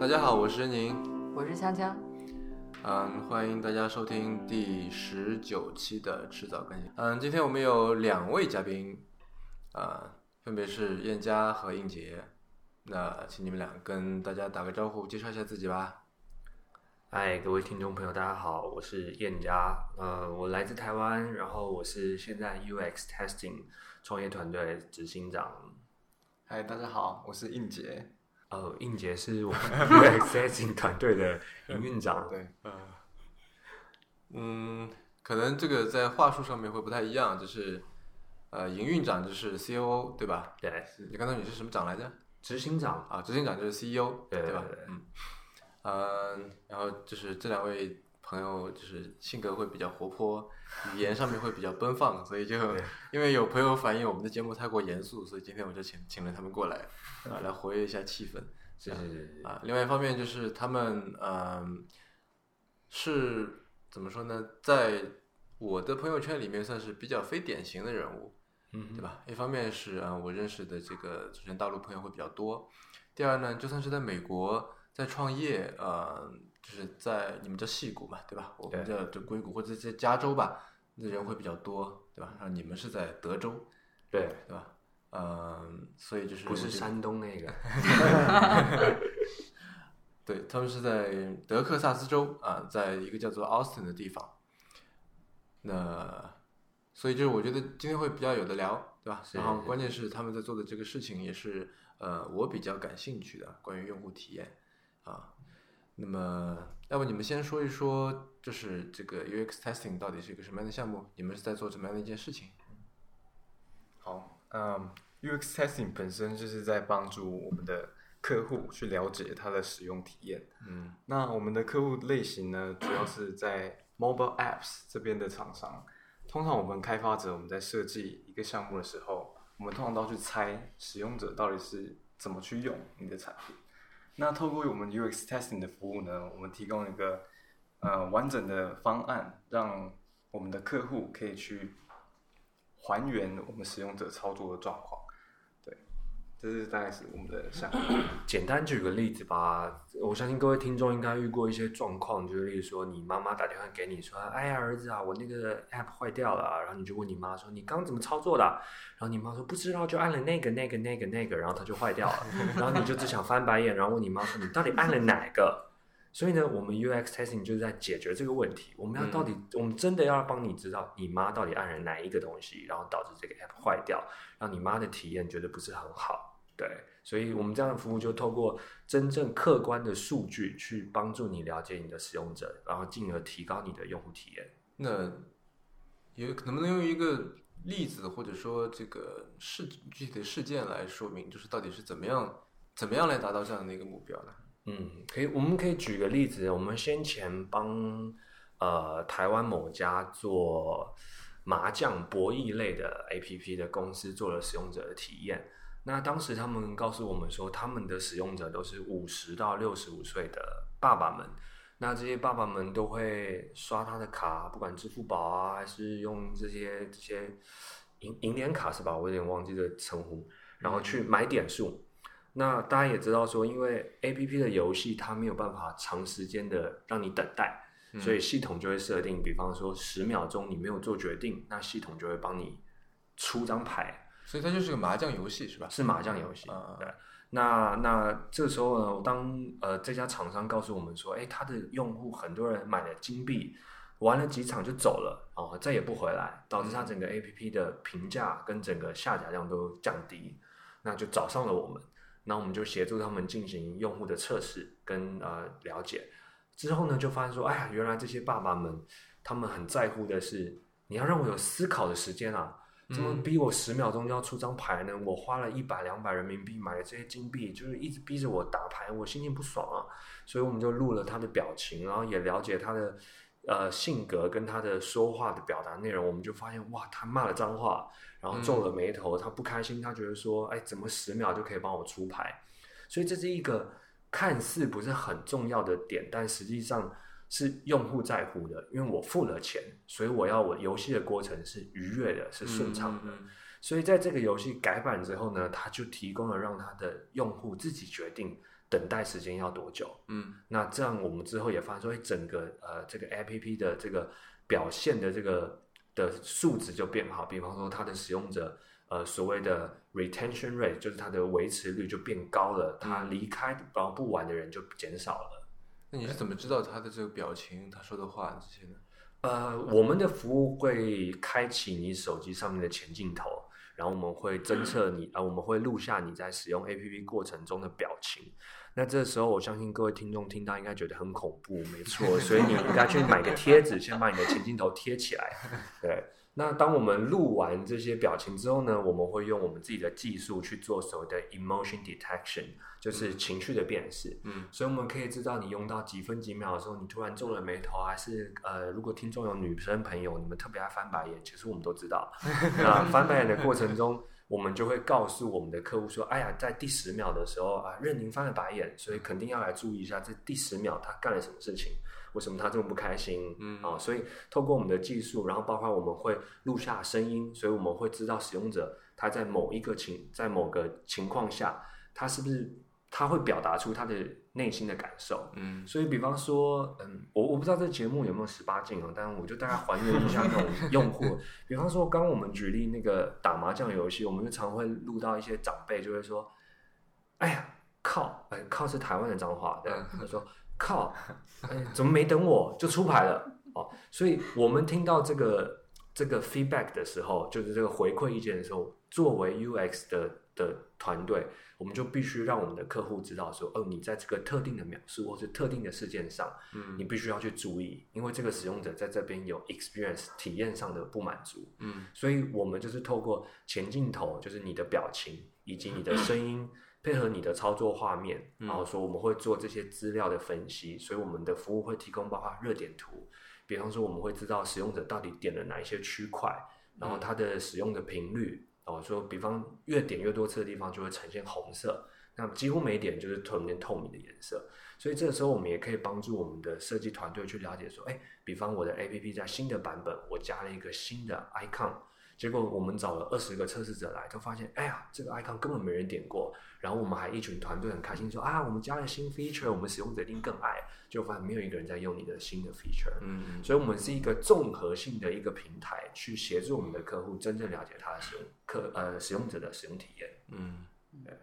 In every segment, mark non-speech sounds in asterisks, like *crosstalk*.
大家好，我是任宁，我是锵锵。嗯，欢迎大家收听第十九期的迟早更新。嗯，今天我们有两位嘉宾，啊，分别是燕佳和应杰。那请你们俩跟大家打个招呼，介绍一下自己吧。嗨，各位听众朋友，大家好，我是燕佳，呃，我来自台湾，然后我是现在 UX Testing 创业团队执行长。嗨，大家好，我是应杰。呃，应杰是我们 *laughs* UX Testing 团队的营运长。对，嗯，嗯，可能这个在话术上面会不太一样，就是呃，营运长就是 COO 对吧？对，你刚才你是什么长来着？执行长啊，执行长就是 CEO 对吧？嗯，嗯，然后就是这两位朋友就是性格会比较活泼，语言上面会比较奔放，所以就因为有朋友反映我们的节目太过严肃，所以今天我就请请了他们过来啊，来活跃一下气氛。是是是啊，另外一方面就是他们嗯是怎么说呢，在我的朋友圈里面算是比较非典型的人物。嗯，对吧？一方面是啊，我认识的这个首先大陆朋友会比较多。第二呢，就算是在美国在创业，呃，就是在你们叫戏谷嘛，对吧？我们叫这硅谷或者在加州吧，那人会比较多，对吧？然后你们是在德州，对对吧？嗯，所以就是不是山东那个，*laughs* *laughs* 对他们是在德克萨斯州啊，在一个叫做 Austin 的地方。那所以就是我觉得今天会比较有的聊，对吧？然后关键是他们在做的这个事情也是呃我比较感兴趣的，关于用户体验啊。那么要不你们先说一说，就是这个 UX testing 到底是一个什么样的项目？你们是在做什么样的一件事情？好，嗯，UX testing 本身就是在帮助我们的客户去了解它的使用体验。嗯，那我们的客户类型呢，主要是在 mobile apps 这边的厂商。通常我们开发者我们在设计一个项目的时候，我们通常都要去猜使用者到底是怎么去用你的产品。那透过我们 UX testing 的服务呢，我们提供一个呃完整的方案，让我们的客户可以去还原我们使用者操作的状况。这是大概是我们的想法。*coughs* 简单举个例子吧，我相信各位听众应该遇过一些状况，就是例如说，你妈妈打电话给你说：“哎呀，儿子啊，我那个 app 坏掉了。”然后你就问你妈说：“你刚怎么操作的？”然后你妈说：“不知道，就按了那个、那个、那个、那个，然后它就坏掉了。*laughs* ”然后你就只想翻白眼，然后问你妈说：“你到底按了哪个？”所以呢，我们 UX testing 就是在解决这个问题。我们要到底，我们真的要帮你知道你妈到底按了哪一个东西，然后导致这个 app 坏掉，让你妈的体验觉得不是很好。对，所以我们这样的服务就透过真正客观的数据去帮助你了解你的使用者，然后进而提高你的用户体验。那有能不能用一个例子或者说这个事具体的事件来说明，就是到底是怎么样怎么样来达到这样的一个目标呢？嗯，可以，我们可以举个例子，我们先前帮呃台湾某家做麻将博弈类的 APP 的公司做了使用者的体验。那当时他们告诉我们说，他们的使用者都是五十到六十五岁的爸爸们。那这些爸爸们都会刷他的卡，不管支付宝啊，还是用这些这些银银联卡是吧？我有点忘记这称呼，然后去买点数。那大家也知道说，因为 A P P 的游戏它没有办法长时间的让你等待，所以系统就会设定，比方说十秒钟你没有做决定，那系统就会帮你出张牌。所以它就是个麻将游戏是吧？是麻将游戏。对。那那这时候呢，当呃这家厂商告诉我们说，哎，他的用户很多人买了金币，玩了几场就走了，哦，再也不回来，导致他整个 A P P 的评价跟整个下载量都降低，那就找上了我们。那我们就协助他们进行用户的测试跟呃了解，之后呢，就发现说，哎呀，原来这些爸爸们他们很在乎的是，你要让我有思考的时间啊。怎么逼我十秒钟就要出张牌呢？我花了一百两百人民币买了这些金币，就是一直逼着我打牌，我心情不爽啊。所以我们就录了他的表情，然后也了解他的呃性格跟他的说话的表达内容。我们就发现哇，他骂了脏话，然后皱了眉头，他不开心，他觉得说，哎，怎么十秒就可以帮我出牌？所以这是一个看似不是很重要的点，但实际上。是用户在乎的，因为我付了钱，所以我要我游戏的过程是愉悦的，是顺畅的。所以在这个游戏改版之后呢，它就提供了让它的用户自己决定等待时间要多久。嗯那这样我们之后也发现说，哎，整个呃这个 APP 的这个表现的这个的数值就变好，比方说它的使用者呃所谓的 retention rate，就是它的维持率就变高了，它离开然后不玩的人就减少了。那你是怎么知道他的这个表情、他说的话这些呢？呃，我们的服务会开启你手机上面的前镜头，然后我们会侦测你，呃，我们会录下你在使用 APP 过程中的表情。那这时候，我相信各位听众听到应该觉得很恐怖，没错，所以你应该去买个贴纸，先把你的前镜头贴起来。对，那当我们录完这些表情之后呢，我们会用我们自己的技术去做所谓的 emotion detection，就是情绪的辨识。嗯所以我们可以知道你用到几分几秒的时候，你突然皱了眉头，还是呃，如果听众有女生朋友，你们特别爱翻白眼，其实我们都知道。*laughs* 那翻白眼的过程中，我们就会告诉我们的客户说：“哎呀，在第十秒的时候啊，任宁翻了白眼，所以肯定要来注意一下，这第十秒他干了什么事情，为什么他这么不开心？嗯啊，所以透过我们的技术，然后包括我们会录下声音，所以我们会知道使用者他在某一个情在某个情况下，他是不是他会表达出他的内心的感受。嗯所以，比方说，嗯，我我不知道这节目有没有十八禁啊，但我就大概还原一下那种用户。*laughs* 比方说，刚刚我们举例那个打麻将游戏，我们就常会录到一些长辈就会说：“哎呀，靠，哎，靠是台湾的脏话，对，他说靠，哎，怎么没等我就出牌了？哦，所以我们听到这个这个 feedback 的时候，就是这个回馈意见的时候，作为 UX 的的团队，我们就必须让我们的客户知道说，哦，你在这个特定的描述或是特定的事件上，嗯。你必须要去注意，因为这个使用者在这边有 experience 体验上的不满足，嗯。所以我们就是透过前镜头，就是你的表情以及你的声音，配合你的操作画面，然后说我们会做这些资料的分析，所以我们的服务会提供包括热点图，比方说我们会知道使用者到底点了哪一些区块，然后它的使用的频率，哦，说比方越点越多次的地方就会呈现红色，那么几乎每点就是呈现透明的颜色。所以这个时候，我们也可以帮助我们的设计团队去了解说，哎，比方我的 APP 在新的版本，我加了一个新的 icon，结果我们找了二十个测试者来，都发现，哎呀，这个 icon 根本没人点过。然后我们还一群团队很开心说，啊，我们加了新 feature，我们使用者一定更爱。就发现没有一个人在用你的新的 feature。嗯所以，我们是一个综合性的一个平台，去协助我们的客户真正了解他的使用客呃使用者的使用体验。嗯对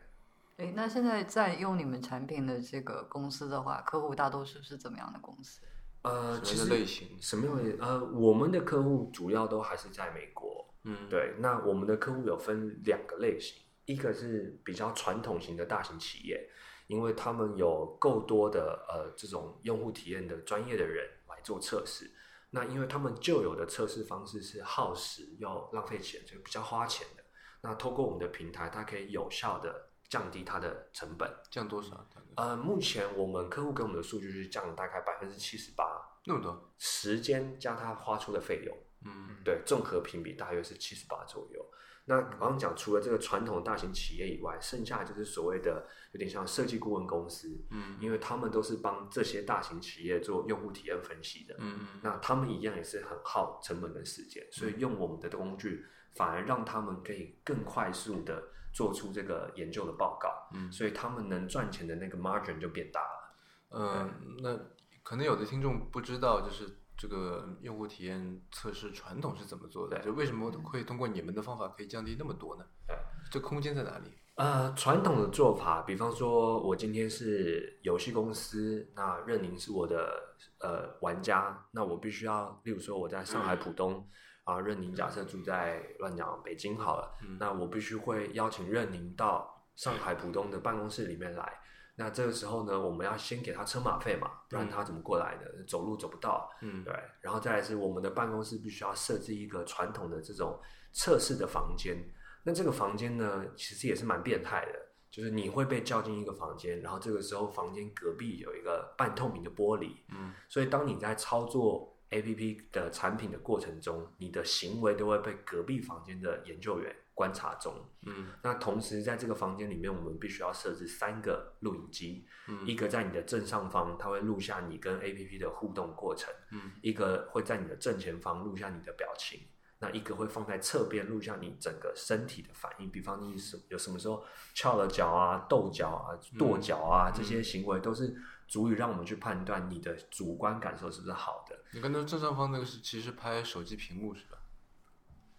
诶，那现在在用你们产品的这个公司的话，客户大多数是怎么样的公司？呃，其实什么类型？什么样的呃，我们的客户主要都还是在美国。嗯对，那我们的客户有分两个类型，一个是比较传统型的大型企业，因为他们有够多的呃这种用户体验的专业的人来做测试。那因为他们旧有的测试方式是耗时又浪费钱，就比较花钱的。那透过我们的平台，它可以有效的降低它的成本。降多少？呃，目前我们客户给我们的数据是降了大概百分之七十八，那么多？时间加他花出的费用。嗯对，综合评比大约是七十八左右。那刚刚讲，除了这个传统大型企业以外，剩下就是所谓的有点像设计顾问公司，嗯因为他们都是帮这些大型企业做用户体验分析的。嗯那他们一样也是很耗成本跟时间，所以用我们的工具，反而让他们可以更快速的做出这个研究的报告，嗯所以他们能赚钱的那个 margin 就变大了。嗯，那可能有的听众不知道，就是这个用户体验测试传统是怎么做的？就为什么会通过你们的方法可以降低那么多呢？对，这空间在哪里？呃，传统的做法，比方说，我今天是游戏公司，那任宁是我的呃玩家，那我必须要，例如说我在上海浦东啊，任宁假设住在乱讲北京好了，那我必须会邀请任宁到上海浦东的办公室里面来。那这个时候呢，我们要先给他车马费嘛，不然他怎么过来呢？走路走不到。嗯对，然后再来是我们的办公室必须要设置一个传统的这种测试的房间。那这个房间呢，其实也是蛮变态的，就是你会被叫进一个房间，然后这个时候房间隔壁有一个半透明的玻璃，嗯，所以当你在操作 APP 的产品的过程中，你的行为都会被隔壁房间的研究员观察中。嗯那同时在这个房间里面，我们必须要设置三个录影机，嗯一个在你的正上方，它会录下你跟 APP 的互动过程，嗯一个会在你的正前方录下你的表情，那一个会放在侧边录下你整个身体的反应，比方你什有什么时候翘了脚啊、跺脚啊、跺脚啊，这些行为都是足以让我们去判断你的主观感受是不是好的。你刚才正上方那个是其实拍手机屏幕是吧？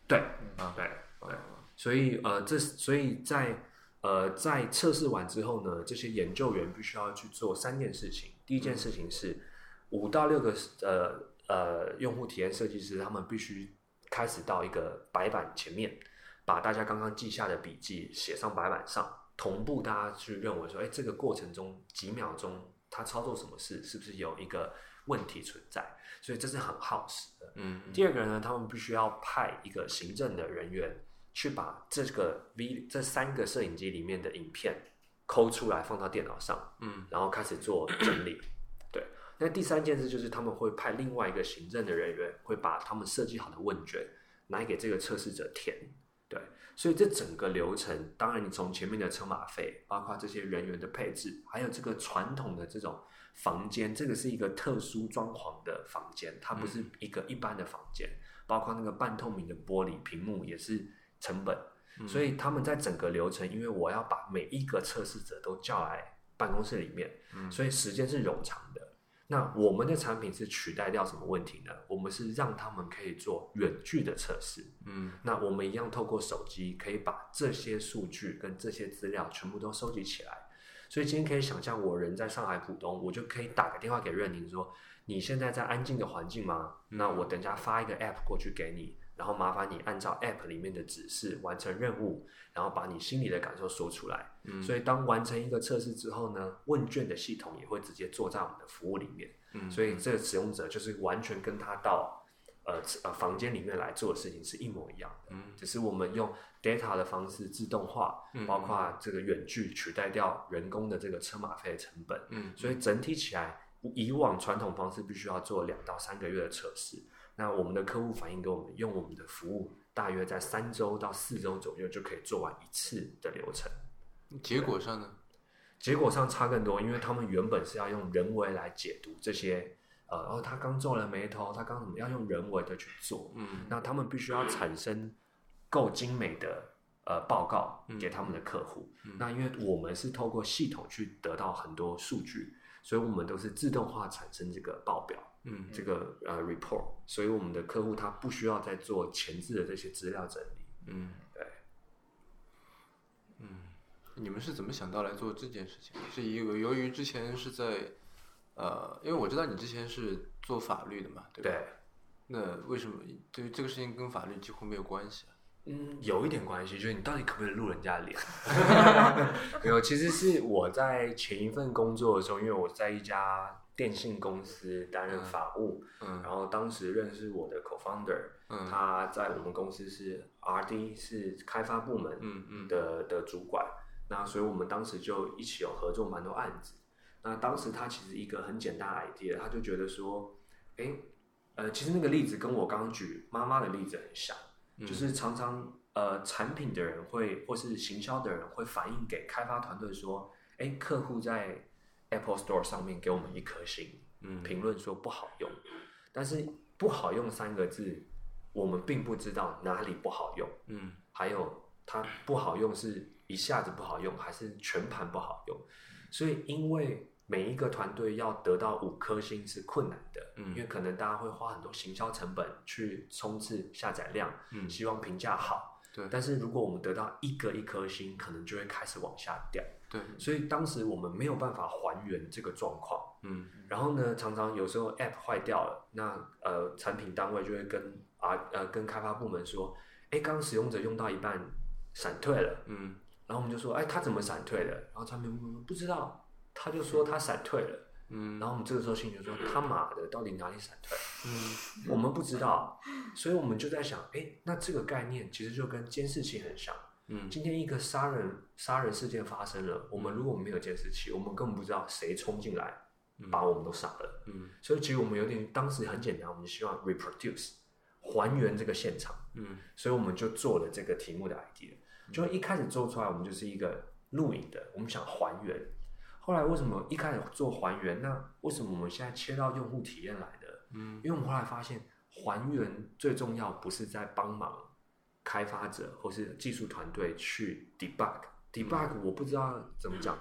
对，啊，对，对。所以呃，这所以在呃在测试完之后呢，这些研究员必须要去做三件事情。第一件事情是五到六个呃呃用户体验设计师，他们必须开始到一个白板前面，把大家刚刚记下的笔记写上白板上，同步大家去认为说，哎，这个过程中几秒钟他操作什么事，是不是有一个问题存在？所以这是很耗时的。嗯，第二个呢，他们必须要派一个行政的人员去把这个 V 这三个摄影机里面的影片抠出来放到电脑上，嗯，然后开始做整理。*coughs* 对，那第三件事就是他们会派另外一个行政的人员，会把他们设计好的问卷拿给这个测试者填。对，所以这整个流程，当然你从前面的车马费，包括这些人员的配置，还有这个传统的这种房间，这个是一个特殊装潢的房间，它不是一个一般的房间，包括那个半透明的玻璃屏幕也是成本。所以他们在整个流程，因为我要把每一个测试者都叫来办公室里面，所以时间是冗长的。那我们的产品是取代掉什么问题呢？我们是让他们可以做远距的测试。嗯，那我们一样透过手机可以把这些数据跟这些资料全部都收集起来。所以今天可以想象，我人在上海浦东，我就可以打个电话给任宁说：“你现在在安静的环境吗？那我等下发一个 app 过去给你，然后麻烦你按照 app 里面的指示完成任务，然后把你心里的感受说出来。嗯所以当完成一个测试之后呢，问卷的系统也会直接做在我们的服务里面。嗯所以这个使用者就是完全跟他到呃呃房间里面来做的事情是一模一样的。嗯，只是我们用 data 的方式自动化，嗯包括这个远距取代掉人工的这个车马费的成本。嗯，所以整体起来，以往传统方式必须要做两到三个月的测试。那我们的客户反映给我们，用我们的服务，大约在三周到四周左右就可以做完一次的流程。结果上呢？结果上差更多，因为他们原本是要用人为来解读这些，呃，然后他刚皱了眉头，他刚怎么要用人为的去做，嗯那他们必须要产生够精美的呃报告给他们的客户。那因为我们是透过系统去得到很多数据，所以我们都是自动化产生这个报表，嗯这个呃 report，所以我们的客户他不需要再做前置的这些资料整理。嗯，对。嗯你们是怎么想到来做这件事情？是由由于之前是在呃，因为我知道你之前是做法律的嘛，对吧？对。那为什么对于这个事情跟法律几乎没有关系啊？嗯，有一点关系，就是你到底可不可以录人家的脸？*laughs* *laughs* 没有，其实是我在前一份工作的时候，因为我在一家电信公司担任法务，嗯。然后当时认识我的 co-founder，、嗯。他在我们公司是 R&D，是开发部门嗯嗯。的的主管，那所以我们当时就一起有合作蛮多案子。那当时他其实一个很简单的 idea，他就觉得说，哎，呃，其实那个例子跟我刚刚举妈妈的例子很像，就是常常呃产品的人会或是行销的人会反映给开发团队说，哎，客户在 Apple Store 上面给我们一颗星，嗯。评论说不好用，但是不好用三个字，我们并不知道哪里不好用，嗯。还有它不好用是一下子不好用，还是全盘不好用？所以因为每一个团队要得到五颗星是困难的，嗯。因为可能大家会花很多行销成本去冲刺下载量，嗯。希望评价好。对。但是如果我们得到一个一颗星，可能就会开始往下掉。对，所以当时我们没有办法还原这个状况。嗯然后呢，常常有时候 App 坏掉了，那呃产品单位就会跟啊呃跟开发部门说，哎，刚刚使用者用到一半闪退了，嗯然后我们就说，哎，他怎么闪退的？然后产品部门不知道，他就说他闪退了。嗯然后我们这个时候心里就说，*laughs* 他妈的，到底哪里闪退？嗯我们不知道，所以我们就在想，哎，那这个概念其实就跟监视器很像。嗯今天一个杀人杀人事件发生了，我们如果没有监视器，我们根本不知道谁冲进来把我们都杀了。嗯所以其实我们有点当时很简单，我们希望 reproduce 还原这个现场，嗯所以我们就做了这个题目的 idea。就一开始做出来，我们就是一个录影的，我们想还原。后来为什么一开始做还原？那为什么我们现在切到用户体验来的？嗯因为我们后来发现还原最重要不是在帮忙开发者或是技术团队去 debug，debug 我不知道怎么讲，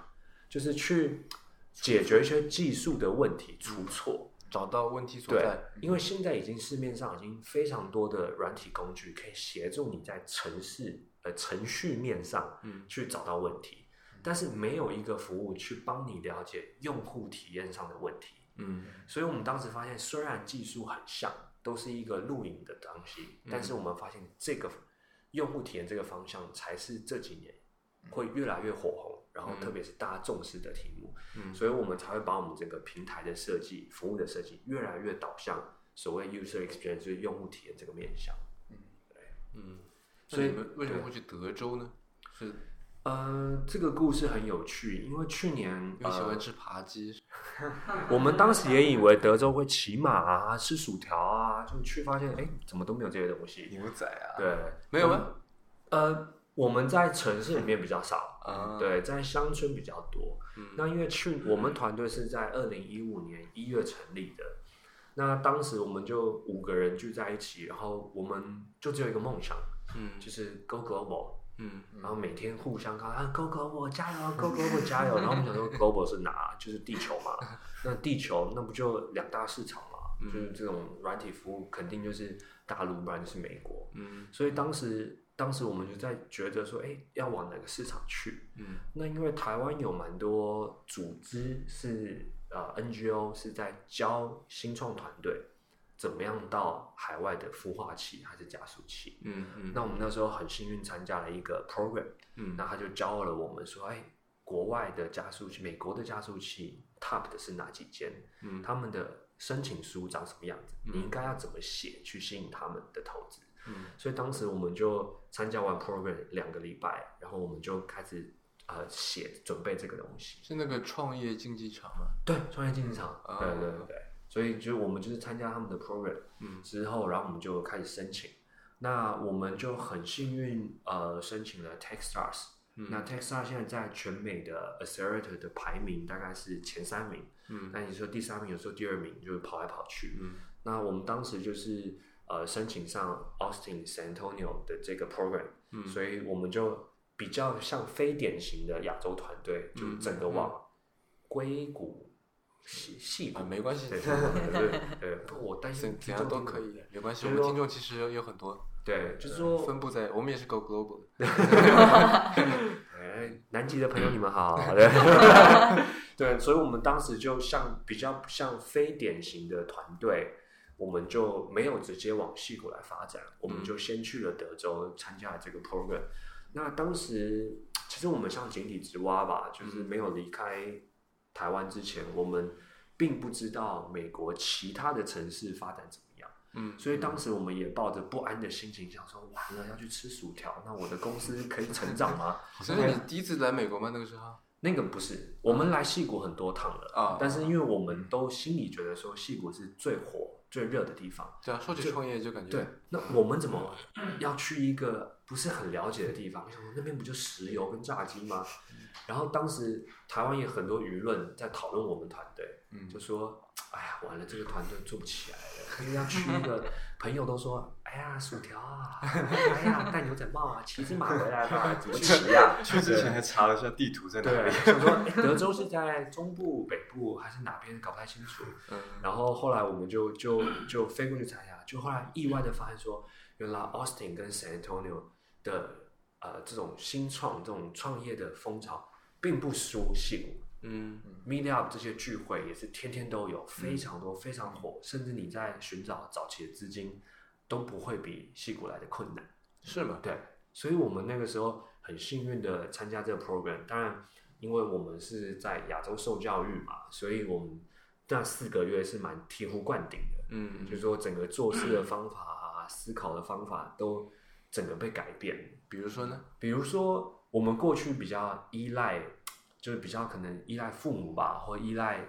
就是去解决一些技术的问题出错。找到问题所对在。，因为现在已经市面上已经非常多的软体工具可以协助你在程式呃程序面上嗯。去找到问题，但是没有一个服务去帮你了解用户体验上的问题。嗯。所以我们当时发现，虽然技术很像，都是一个录影的东西，但是我们发现这个用户体验这个方向才是这几年会越来越火红，然后特别是大家重视的题目。嗯。所以我们才会把我们这个平台的设计、服务的设计越来越导向所谓 user experience，就是用户体验这个面向。嗯，对，嗯。所以你们为什么会去德州呢？是呃，这个故事很有趣，因为去年呃因为喜欢吃扒鸡。*laughs* *laughs* 我们当时也以为德州会骑马啊、吃薯条啊，就去发现，哎，怎么都没有这些东西。牛仔啊，对，没有吗？呃，我们在城市里面比较少，*laughs* 啊，对，在乡村比较多。嗯那因为去我们团队是在二零一五年一月成立的，那当时我们就五个人聚在一起，然后我们就只有一个梦想，嗯就是 Go Global，嗯。然后每天互相看啊 Go Global 加油，Go Global 加油，然后我们想说 Global 是哪？就是地球嘛，*laughs* 那地球那不就两大市场嘛，嗯。就是这种软体服务肯定就是大陆，不然就是美国，嗯。所以当时当时我们就在觉得说，哎，要往哪个市场去？嗯。那因为台湾有蛮多组织是呃 NGO 是在教新创团队怎么样到海外的孵化器还是加速器。嗯嗯，那我们那时候很幸运参加了一个 program，嗯那他就教了我们说，哎，国外的加速器，美国的加速器 top 的是哪几间？嗯他们的申请书长什么样子？你应该要怎么写去吸引他们的投资？嗯所以当时我们就参加完 program 两个礼拜，然后我们就开始呃写准备这个东西。是那个创业竞技场吗？对，创业竞技场，啊对对对，所以就是我们就是参加他们的 program，嗯之后，然后我们就开始申请。那我们就很幸运，呃，申请了 TechStars。那嗯 TechStars 现在在全美的 Accelerator 的排名大概是前三名。嗯那你说第三名，有时候第二名，就是跑来跑去。嗯那我们当时就是呃申请上 Austin San Antonio 的这个 program，、嗯所以我们就比较像非典型的亚洲团队，就嗯整个往硅谷、细细谷啊，*laughs* 没关系，对对对对，不我担心怎怎样都可以，没关系。我们听众其实有有很多，对，就是说，分布在，我们也是 Go Global。*laughs* 哎，南极的朋友你们好，*laughs* 对，对，所以我们当时就像比较像非典型的团队，我们就没有直接往西谷来发展，我们就先去了德州参加了这个 program。那当时其实我们像井底之蛙吧，就是没有离开台湾之前，我们并不知道美国其他的城市发展怎么样。嗯所以当时我们也抱着不安的心情，想说完了要去吃薯条，那我的公司可以成长吗？所以你第一次来美国吗？那个时候？那个不是，我们来戏谷很多趟了啊但是因为我们都心里觉得说戏谷是最火、最热的地方，对啊，说起创业就感觉对，那我们怎么要去一个不是很了解的地方？想说那边不就石油跟炸鸡吗？然后当时台湾也很多舆论在讨论我们团队，嗯就说哎呀，完了，这个团队做不起来了，因为要去一个 *laughs* 朋友都说，哎呀，薯条啊，哎呀，*laughs* 戴牛仔帽啊，骑只马回来吧，怎么骑呀、去之前还查了一下地图在哪，里。想说、哎德州是在中部、北部还是哪边，搞不太清楚。嗯然后后来我们就就就飞过去查一下，就后来意外的发现说，原来 Austin 跟 San Antonio 的呃这种新创、这种创业的风潮，并不输戏谷。嗯 Meet Up 这些聚会也是天天都有，非常多，非常火，甚至你在寻找早期的资金都不会比戏谷来的困难。是吗？对，所以我们那个时候很幸运的参加这个 program。当然，因为我们是在亚洲受教育嘛，所以我们那四个月是蛮醍醐灌顶的。嗯就是说，整个做事的方法啊、思考的方法都整个被改变。比如说呢？比如说，我们过去比较依赖，就是比较可能依赖父母吧，或依赖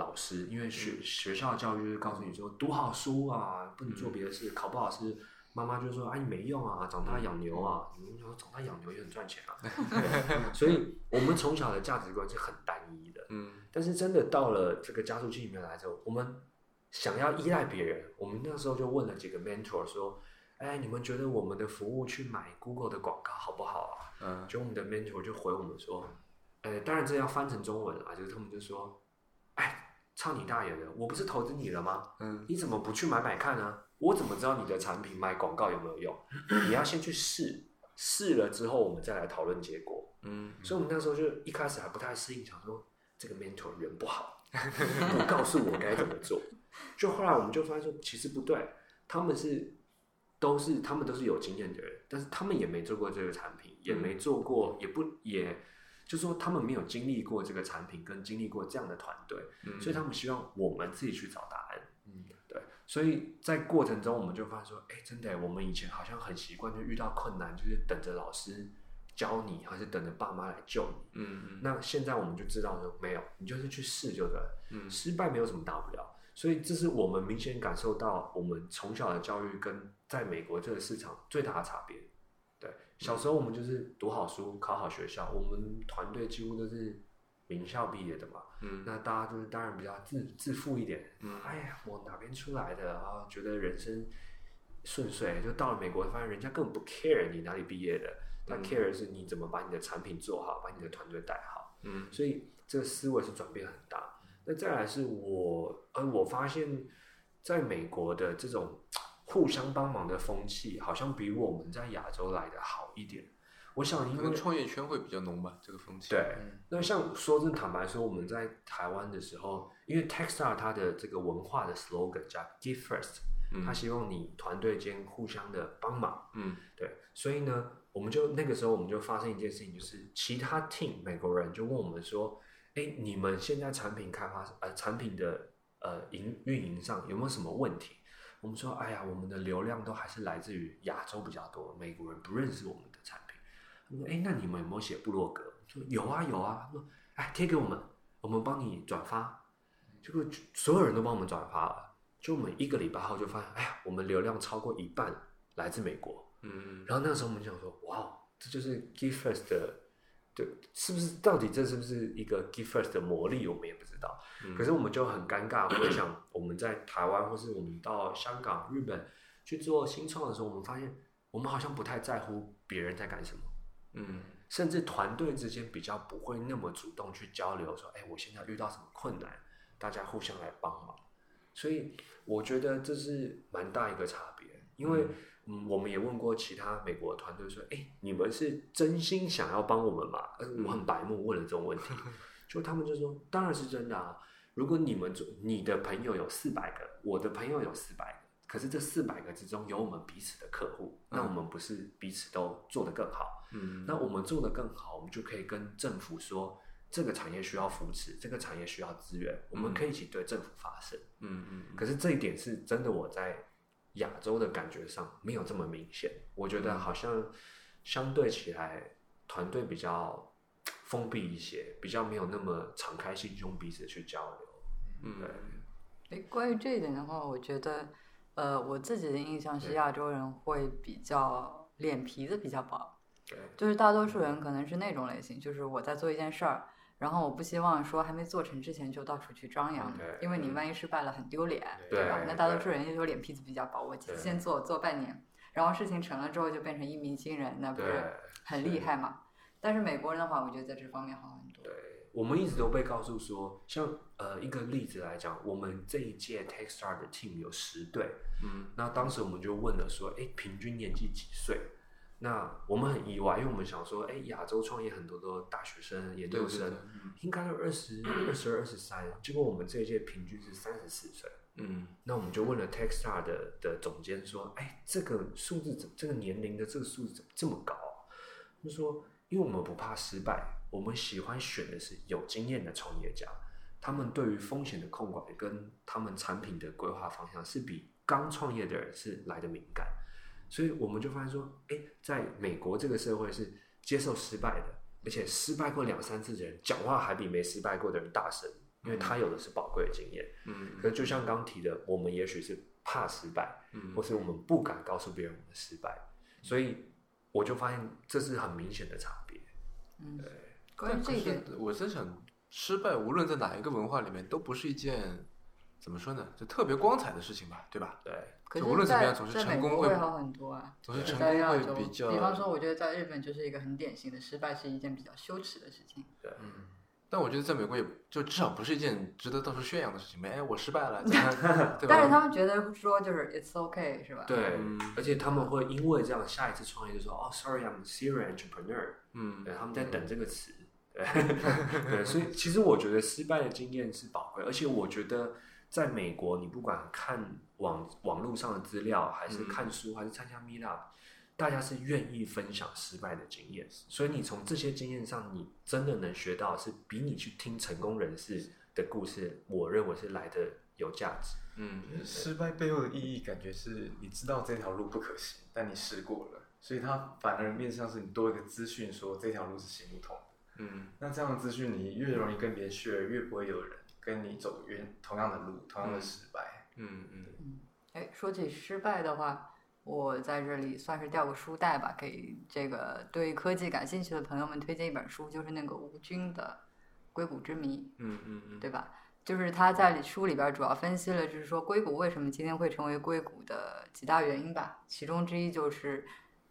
老师，因为学学校教育就是告诉你说，读好书啊，不能做别的事，考不好是妈妈就说，啊，你没用啊，长大养牛啊，你们说长大养牛也很赚钱啊，对 *laughs* *laughs* 所以我们从小的价值观是很单一的。嗯但是真的到了这个加速器里面来之后，我们想要依赖别人。我们那时候就问了几个 mentor 说：“哎，你们觉得我们的服务去买 Google 的广告好不好啊？”嗯就我们的 mentor 就回我们说：“呃，当然这要翻成中文啊，就是他们就说，哎，操你大爷的，我不是投资你了吗？嗯你怎么不去买买看呢？我怎么知道你的产品买广告有没有用？*clears throat* 你要先去试，试了之后我们再来讨论结果。嗯所以我们那时候就一开始还不太适应，想说这个 mentor 人不好，*laughs* 不告诉我该怎么做。就后来我们就发现说，其实不对，他们是都是他们都是有经验的人，但是他们也没做过这个产品，也没做过，也不也。就说他们没有经历过这个产品，跟经历过这样的团队，嗯所以他们希望我们自己去找答案。嗯对，所以在过程中我们就发现说，哎，真的，我们以前好像很习惯，就遇到困难就是等着老师教你，还是等着爸妈来救你。嗯嗯那现在我们就知道说，没有，你就是去试就对了，嗯失败没有什么大不了。所以这是我们明显感受到我们从小的教育跟在美国这个市场最大的差别。对，小时候我们就是读好书、考好学校，我们团队几乎都是名校毕业的嘛。嗯那大家就是当然比较自自负一点，嗯哎呀，我哪边出来的啊？觉得人生顺遂，就到了美国，发现人家根本不 care 你哪里毕业的，他嗯 care 的是你怎么把你的产品做好，把你的团队带好。嗯所以这个思维是转变很大。那再来是我，呃，我发现在美国的这种互相帮忙的风气，好像比我们在亚洲来的好一点。我想，因为创业圈会比较浓吧，这个风气。对嗯那像说真坦白说，我们在台湾的时候，因为 Techstar 它的这个文化的 slogan 叫 Give First，他希望你团队间互相的帮忙。嗯对，所以呢，我们就那个时候我们就发生一件事情，就是其他 team 美国人就问我们说，哎，你们现在产品开发呃产品的呃营运营上有没有什么问题？我们说，哎呀，我们的流量都还是来自于亚洲比较多，美国人不认识我们的产品。他说，哎，那你们有没有写部落格？我说有啊有啊。他说，哎，贴给我们，我们帮你转发。结果所有人都帮我们转发了，就我们一个礼拜后就发现，哎呀，我们流量超过一半来自美国。嗯然后那时候我们想说，哇，哦这就是 Give First 的，对，是不是？到底这是不是一个 Give First 的魔力？我们也不知道。嗯可是我们就很尴尬，回想我们在台湾，或是我们到香港、日本去做新创的时候，我们发现我们好像不太在乎别人在干什么，嗯甚至团队之间比较不会那么主动去交流，说，哎，我现在遇到什么困难，大家互相来帮忙。所以我觉得这是蛮大一个差别，因为嗯，我们也问过其他美国团队说，哎，你们是真心想要帮我们吗？呃，我很白目问了这种问题，*laughs* 就他们就说，当然是真的啊。如果你们做你的朋友有四百个，我的朋友有四百个，可是这四百个之中有我们彼此的客户，那我们不是彼此都做得更好？嗯那我们做得更好，我们就可以跟政府说，这个产业需要扶持，这个产业需要资源，我们可以一起对政府发声。嗯嗯可是这一点是真的，我在亚洲的感觉上没有这么明显。我觉得好像相对起来，团队比较封闭一些，比较没有那么敞开心胸彼此去交流。嗯。对，诶，关于这一点的话，我觉得，呃，我自己的印象是亚洲人会比较脸皮子比较薄，对，就是大多数人可能是那种类型，就是我在做一件事儿，然后我不希望说还没做成之前就到处去张扬，因为你万一失败了很丢脸，对吧？那大多数人就有脸皮子比较薄，我对先做做半年，然后事情成了之后就变成一鸣惊人，那不是很厉害嘛？但是美国人的话，我觉得在这方面好很多。对，我们一直都被告诉说，像呃一个例子来讲，我们这一届 Techstar 的 team 有十队，嗯那当时我们就问了说，哎，平均年纪几岁？那我们很意外，因为我们想说，哎，亚洲创业很多都大学生、研究生，嗯应该都二十二十二、二十三，结果我们这一届平均是三十四岁。嗯那我们就问了 Techstar 的的总监说，哎，这个数字怎这个年龄的这个数字怎么这么高啊？他说，因为我们不怕失败，我们喜欢选的是有经验的创业家，他们对于风险的控管跟他们产品的规划方向是比刚创业的人是来的敏感，所以我们就发现说，哎，在美国这个社会是接受失败的，而且失败过两三次的人讲话还比没失败过的人大声，因为他有的是宝贵的经验。嗯可就像刚提的，我们也许是怕失败，嗯或是我们不敢告诉别人我们的失败，所以我就发现这是很明显的差别。嗯，对，关于但是这一点，我在想，失败无论在哪一个文化里面都不是一件怎么说呢？就特别光彩的事情吧，对吧？对，可就是无论怎么样总是成功会好很多啊，总是成功会比较比方说，我觉得在日本就是一个很典型的失败，是一件比较羞耻的事情。对嗯，但我觉得在美国也就至少不是一件值得到处宣扬的事情。哎，我失败了，*laughs* 对吧？但是他们觉得说就是 it's okay 是吧？对，嗯而且他们会因为这样，下一次创业就说哦，sorry，I'm serial entrepreneur。嗯对，他们在等这个词。对，*laughs* 对，所以其实我觉得失败的经验是宝贵，而且我觉得在美国，你不管看网网络上的资料，还是看书，还是参加 Meetup，大家是愿意分享失败的经验，所以你从这些经验上，你真的能学到，是比你去听成功人士的故事，我认为是来的有价值。嗯失败背后的意义，感觉是你知道这条路不可行，但你试过了，所以它反而面向是你多一个资讯，说这条路是行不通的。嗯那这样的资讯，你越容易跟别人 share，越不会有人跟你走原同样的路，同样的失败。嗯嗯哎，说起失败的话，我在这里算是掉个书袋吧，给这个对科技感兴趣的朋友们推荐一本书，就是那个吴军的《硅谷之谜》。嗯嗯嗯，对吧？就是他在里书里边主要分析了，就是说硅谷为什么今天会成为硅谷的几大原因吧。其中之一就是，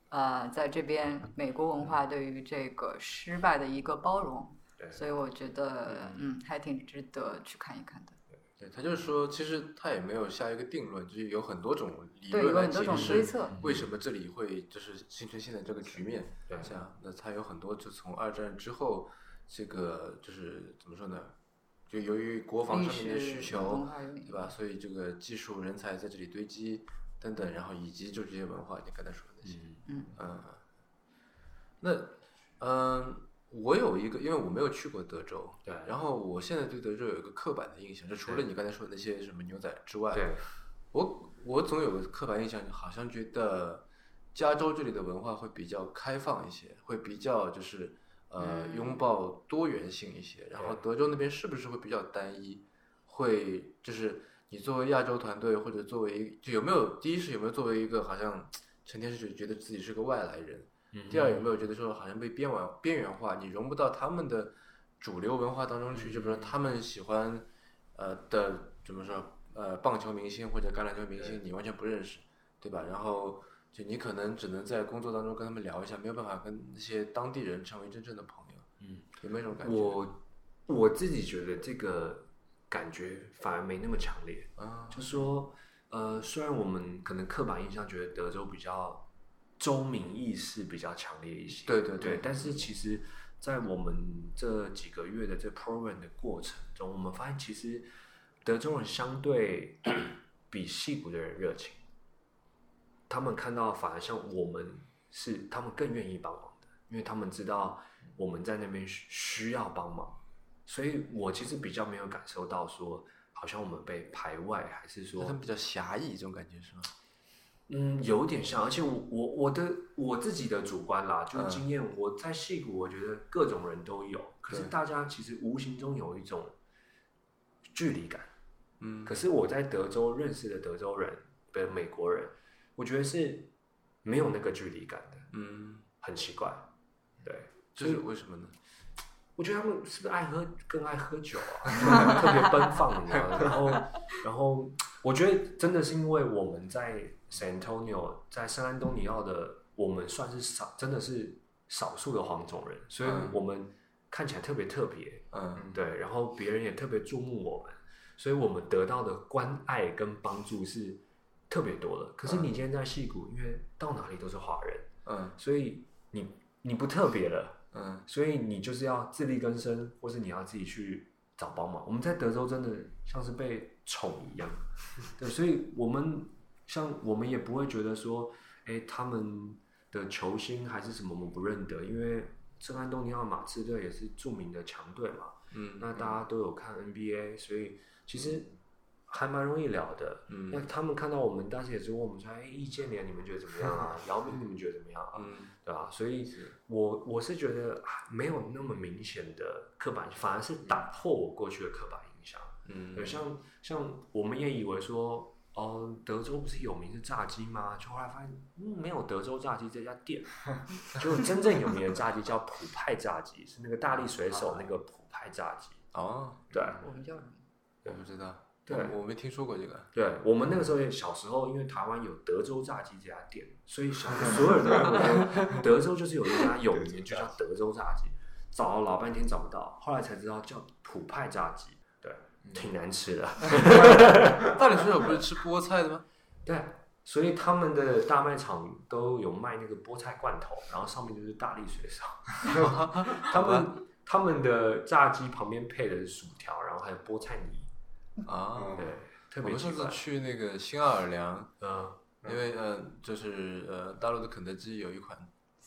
呃，在这边美国文化对于这个失败的一个包容，对所以我觉得嗯还挺值得去看一看的。对他就是说，其实他也没有下一个定论，就是有很多种理，论来解释。为什么这里会就是形成现在这个局面。对这样，那他有很多就从二战之后，这个就是怎么说呢？就由于国防上面的需求，对吧？所以这个技术人才在这里堆积等等，然后以及就这些文化，你刚才说的那些，嗯嗯，那嗯，我有一个，因为我没有去过德州，对然后我现在对德州有一个刻板的印象，就除了你刚才说的那些什么牛仔之外，对，我我总有个刻板印象，好像觉得加州这里的文化会比较开放一些，会比较就是呃嗯拥抱多元性一些。然后德州那边是不是会比较单一？会就是你作为亚洲团队，或者作为就有没有第一是有没有作为一个好像成天是觉得自己是个外来人？第二有没有觉得说好像被边缘边缘化，你融不到他们的主流文化当中去？就比如说他们喜欢呃的怎么说呃棒球明星或者橄榄球明星，你完全不认识，对吧？然后就你可能只能在工作当中跟他们聊一下，没有办法跟那些当地人成为真正的朋友。嗯，有没有这种感觉？我我自己觉得这个感觉反而没那么强烈。啊，就说，呃，虽然我们可能刻板印象觉得德州比较州民意识比较强烈一些，对对对，但是其实，在我们这几个月的这 program 的过程中，我们发现其实德州人相对比戏谷的人热情，他们看到反而像我们是他们更愿意帮忙的，因为他们知道我们在那边需需要帮忙，所以我其实比较没有感受到说。好像我们被排外，还是说他们比较狭义，这种感觉是吗？嗯，有点像，而且我我我的我自己的主观啦，就是嗯经验，我在戏谷，我觉得各种人都有，可是大家其实无形中有一种距离感。嗯可是我在德州认识的德州人的美国人，我觉得是没有那个距离感的，嗯，很奇怪。对，这是为什么呢？我觉得他们是不是爱喝，更爱喝酒啊，*laughs* 特别奔放，你知道吗？然后，然后，我觉得真的是因为我们在 San Antonio，在圣安东尼奥的，我们算是少，真的是少数的黄种人，所以嗯我们看起来特别特别，嗯对，然后别人也特别注目我们，所以我们得到的关爱跟帮助是特别多的。可是你今天在戏谷，因为到哪里都是华人，嗯所以你你不特别了。嗯所以你就是要自力更生，或是你要自己去找帮忙。我们在德州真的像是被宠一样，*laughs* 对，所以我们像我们也不会觉得说，哎，他们的球星还是什么我们不认得，因为圣安东尼奥马刺队也是著名的强队嘛，嗯，那大家都有看 NBA，所以其实还蛮容易聊的。嗯那他们看到我们，但是也是问我们说，哎，易建联你们觉得怎么样啊？*laughs* 姚明你们觉得怎么样啊？嗯对吧？所以我我是觉得啊没有那么明显的刻板，反而是打破我过去的刻板印象。嗯对，像像我们也以为说，哦，德州不是有名是炸鸡吗？就后来发现，嗯，没有德州炸鸡这家店，*laughs* 就真正有名的炸鸡叫普派炸鸡，是那个大力水手那个普派炸鸡。哦，对我们叫什么？我不知道。对我我没听说过这个。对我们那个时候也小时候，因为台湾有德州炸鸡这家店，所以小所有人都认为说 *laughs* 德州就是有一家有名就叫德州炸鸡，找了老半天找不到，后来才知道叫普派炸鸡，对，挺难吃的。*laughs* 大理水手不是吃菠菜的吗？对，所以他们的大卖场都有卖那个菠菜罐头，然后上面就是大力水手。*laughs* 他们他们的炸鸡旁边配的是薯条，然后还有菠菜泥，啊，对，特我们上次。去那个新奥尔良，嗯，因为呃，就是呃，大陆的肯德基有一款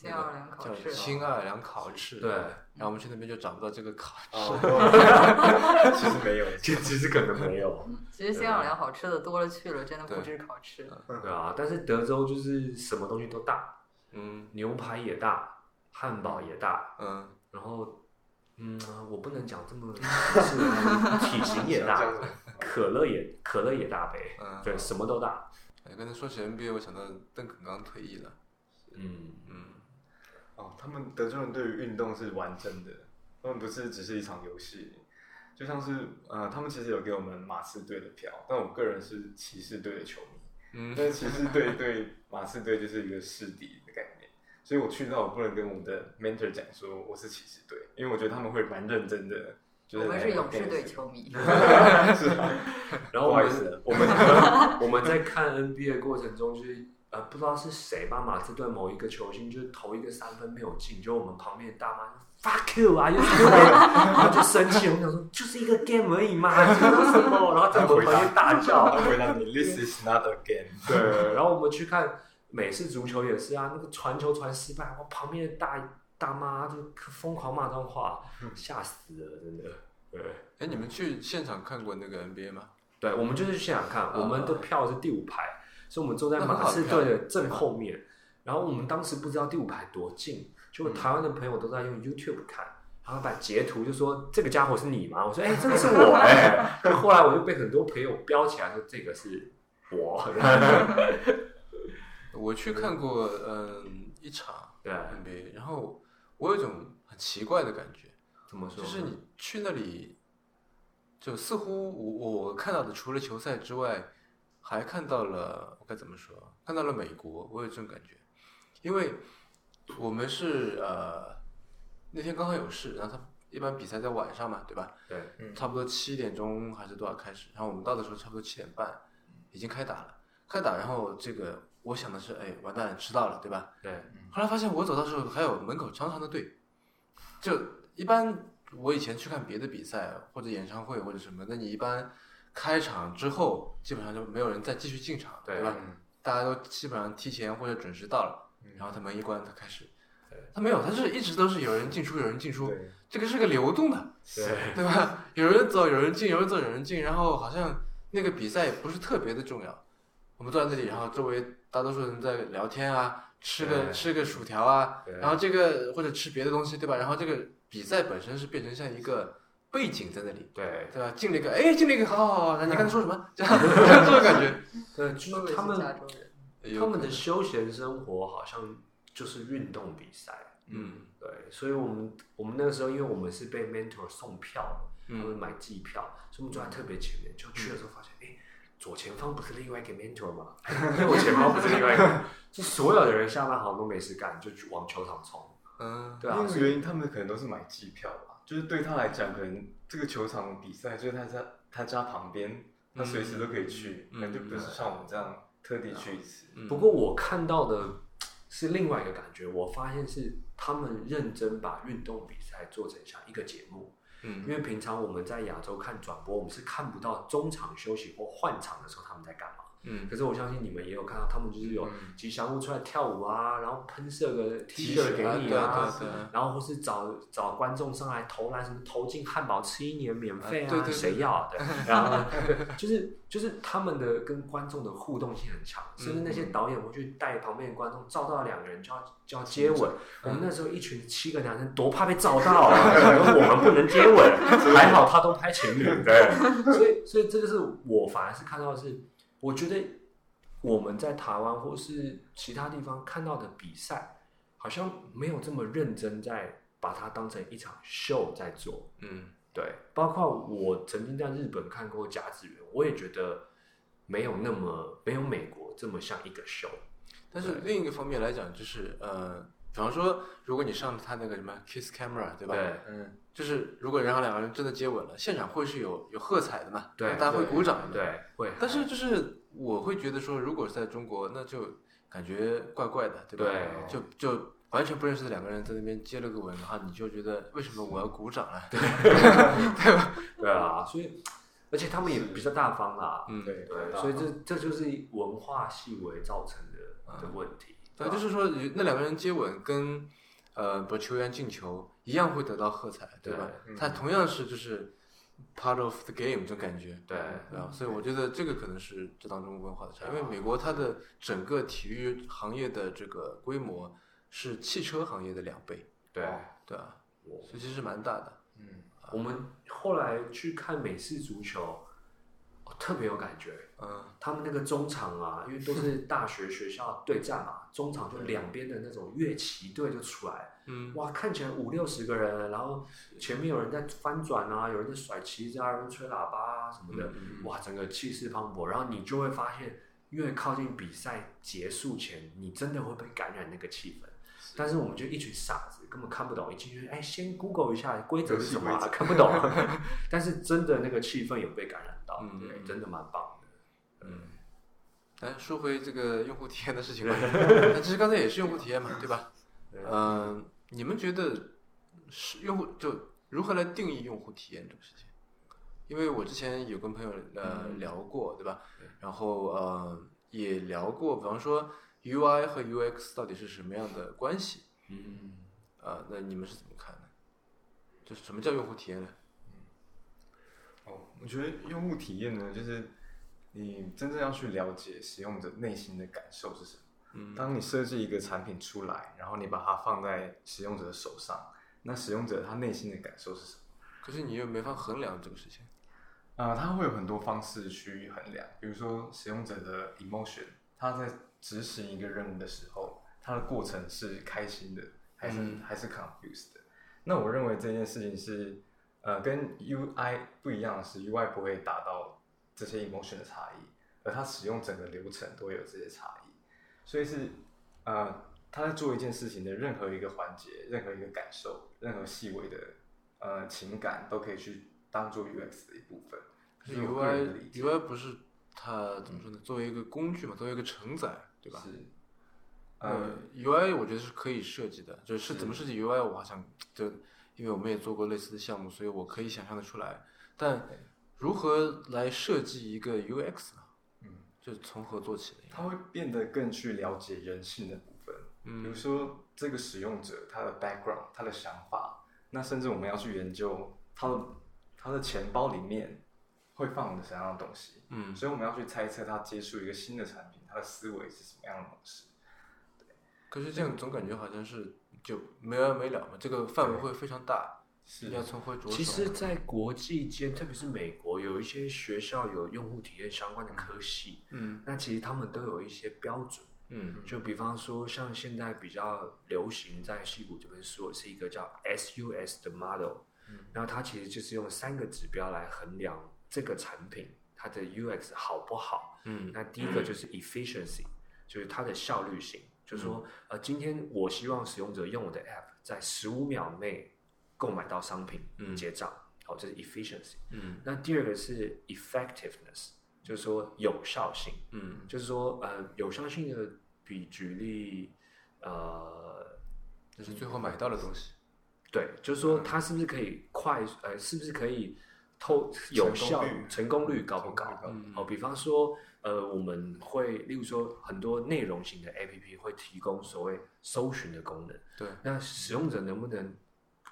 新奥尔良烤叫翅，新奥尔良烤翅，对，然后我们去那边就找不到这个烤翅，哦，*laughs* 其实没有，其其实可能没有。其实新奥尔良好吃的多了去了，真的不止烤翅。对啊，但是德州就是什么东西都大，嗯。牛排也大，汉堡也大，嗯，然后，嗯，我不能讲这么，*laughs* 是体型也大，可乐也可乐也大杯，嗯对，什么都大。哎，刚才说起 NBA，我想到邓肯刚退役了，嗯，嗯，哦，他们德州人对于运动是完整的，他们不是只是一场游戏，就像是呃，他们其实有给我们马刺队的票，但我个人是骑士队的球迷，嗯但是骑士队对马刺队就是一个势敌的概念，所以我去到我不能跟我的 mentor 讲说我是骑士队，因为我觉得他们会蛮认真的，就是来我们是勇士队球迷，*laughs* 是啊，*laughs* 然后我不好意思。们我们 *laughs* 我们在看 NBA 的过程中，就是呃不知道是谁吧，马刺队某一个球星就是投一个三分没有进，就我们旁边的大妈就 fuck you 啊，又是 *laughs* 然后就生气，我们想说就是一个 game 而已嘛，这是什么？*laughs* 然后在我们旁边大叫，他回答你 This is not a game，对，然后我们去看美式足球也是啊，那个传球传失败，我旁边的大大妈就疯狂骂脏话，吓死了，真的。对，哎，你们去现场看过那个 NBA 吗？对，我们就是去现场看，我们的票是第五排，所以我们坐在马刺队的正后面。然后我们当时不知道第五排多近，就台湾的朋友都在用 YouTube 看，然后把截图就说这个家伙是你吗？我说哎、这个是我哎、*laughs* 就后来我就被很多朋友标起来说这个是我。*laughs* 我去看过嗯一场对，NBA，然后我有一种很奇怪的感觉，怎么说？就是你去那里，就似乎我我看到的除了球赛之外，还看到了我该怎么说？看到了美国，我有这种感觉，因为我们是呃那天刚好有事，然后他一般比赛在晚上嘛，对吧？对，嗯差不多七点钟还是多少开始，然后我们到的时候差不多七点半，已经开打了，开打，然后这个我想的是，哎，完蛋，迟到了，对吧？对，后来发现我走到的时候还有门口长长的队，就一般我以前去看别的比赛或者演唱会或者什么，那你一般开场之后基本上就没有人再继续进场，对吧？嗯大家都基本上提前或者准时到了，然后他门一关，他开始，他没有，他是一直都是有人进出，有人进出，这个是个流动的，对，对吧？有人走，有人进，有人走，有人进，然后好像那个比赛也不是特别的重要。我们坐在那里，然后周围大多数人在聊天啊，吃个吃个薯条啊，然后这个或者吃别的东西，对吧？然后这个比赛本身是变成像一个背景在那里，对，对吧？进了一个，哎，进了一个，好好好，你刚才说什么？*laughs* 这样这种感觉。*laughs* 对，他们？他们的休闲生活好像就是运动比赛。嗯对，所以我们我们那个时候，因为我们是被 mentor 送票，他们嗯买机票，所以我们坐在特别前面。就去的时候发现，哎、左前方不是另外一个 mentor 吗？*laughs* 右前方不是另外一个，就所有的人下班好像都没事干，就去往球场冲。嗯对啊因，为原因他们可能都是买机票吧，就是对他来讲，可能这个球场比赛就是他在他家旁边，他随时都可以去，嗯可能就不是像我们这样特地去一次。嗯不过我看到的是另外一个感觉，我发现是他们认真把运动比赛做成像一个节目。因嗯为平常我们在亚洲看转播，我们是看不到中场休息或换场的时候他们在干嘛。嗯。可是我相信你们也有看到，他们就是有嗯。吉祥物出来跳舞啊，然后喷射个 T 恤给你啊，对对然后或是找找观众上来投篮，什么投进汉堡吃一年免费啊，啊对对对谁要啊？对，*laughs* 然后对，就是就是他们的跟观众的互动性很强，甚至那些导演会去带旁边的观众照到两个人就要就要接吻。我们那时候一群七个男生多怕被照到啊，我们不能接吻，*laughs* 还好他都拍情侣，对，所以所以这个是我反而是看到的是，我觉得我们在台湾或是其他地方看到的比赛，好像没有这么认真在把它当成一场秀在做。嗯对，包括我曾经在日本看过甲子园，我也觉得没有那么没有美国这么像一个 show。但是另一个方面来讲，就是呃，比方说，如果你上他那个什么 kiss camera，对吧？对嗯，就是如果然后两个人真的接吻了，现场会是有有喝彩的嘛？对大家会鼓掌的。。对，会。但是就是我会觉得说，如果是在中国，那就感觉怪怪的，对吧？对就就完全不认识的两个人在那边接了个吻，然后你就觉得为什么我要鼓掌呢？*laughs* 对，对啊，所以而且他们也比较大方啦。嗯，对对，所以这这就是文化细微造成的的问题。对，就是说那两个人接吻跟呃，不球员进球一样会得到喝彩，对吧？他同样是就是 part of the game 这种感觉，对对吧？所以我觉得这个可能是这当中文化的差，因为美国它的整个体育行业的这个规模是汽车行业的两倍，对，对啊？所以其实蛮大的。嗯我们后来去看美式足球，哦特别有感觉。嗯，他们那个中场啊，因为都是大学学校对战嘛，中场就两边的那种乐旗队就出来，嗯，哇，看起来五六十个人，然后前面有人在翻转啊，有人在甩旗子啊，有人吹喇叭啊什么的，嗯哇，整个气势磅礴，然后你就会发现，越靠近比赛结束前，你真的会被感染那个气氛。但是我们就一群傻子，根本看不懂，一进去，哎，先 Google 一下规则是什么、*laughs* 啊，看不懂。*laughs* 但是真的那个气氛有被感染到，嗯对，真的蛮棒的。嗯来说回这个用户体验的事情吧。*laughs* 那其实刚才也是用户体验嘛，对吧？*laughs* 嗯、你们觉得是用户就如何来定义用户体验这个事情？因为我之前有跟朋友呃聊过，对吧？然后呃也聊过，比方说 UI 和 UX 到底是什么样的关系？嗯，啊、那你们是怎么看的？就是什么叫用户体验呢？哦，我觉得用户体验呢，就是你真正要去了解使用者内心的感受是什么。嗯当你设计一个产品出来，然后你把它放在使用者的手上，那使用者他内心的感受是什么？可是你又没法衡量这个事情。呃，他会有很多方式去衡量，比如说使用者的 emotion，他在执行一个任务的时候，他的过程是开心的，还是、嗯还是 confused 的？那我认为这件事情是，呃，跟 UI 不一样的是，UI 不会达到这些 emotion 的差异，而它使用整个流程都会有这些差异，所以是，呃，他在做一件事情的任何一个环节、任何一个感受、任何细微的呃情感，都可以去当做 UX 的一部分。UI 解 UI 不是它怎么说呢？作为一个工具嘛，作为一个承载，对吧？是，呃呃，，UI 我觉得是可以设计的，就是怎么设计 UI，我好像就因为我们也做过类似的项目，所以我可以想象的出来。但如何来设计一个 UX 呢？嗯，就是从何做起的？它会变得更去了解人性的部分。比如嗯说这个使用者他的 background，他的想法，那甚至我们要去研究他的他的钱包里面会放的什么样的东西。嗯所以我们要去猜测他接触一个新的产品，他的思维是什么样的模式。可是这样总感觉好像是就没完没了嘛，这个范围会非常大，是要从何着手？其实，在国际间，特别是美国，有一些学校有用户体验相关的科系，嗯那其实他们都有一些标准。嗯就比方说，像现在比较流行在戏谷这边说是一个叫 SUS 的 model，嗯然后它其实就是用三个指标来衡量这个产品它的 UX 好不好。嗯那第一个就是 efficiency，就是它的效率性，就是说，呃，今天我希望使用者用我的 app 在十五秒内购买到商品，嗯结账，好，这是 efficiency。嗯那第二个是 effectiveness，就是说有效性。嗯就是说，呃，有效性的比举例，呃，就是最后买到的东西。对，就是说它是不是可以快，呃，是不是可以透有效成功率高不高？哦，比方说，呃，我们会，例如说，很多内容型的 APP 会提供所谓搜寻的功能。对，那使用者能不能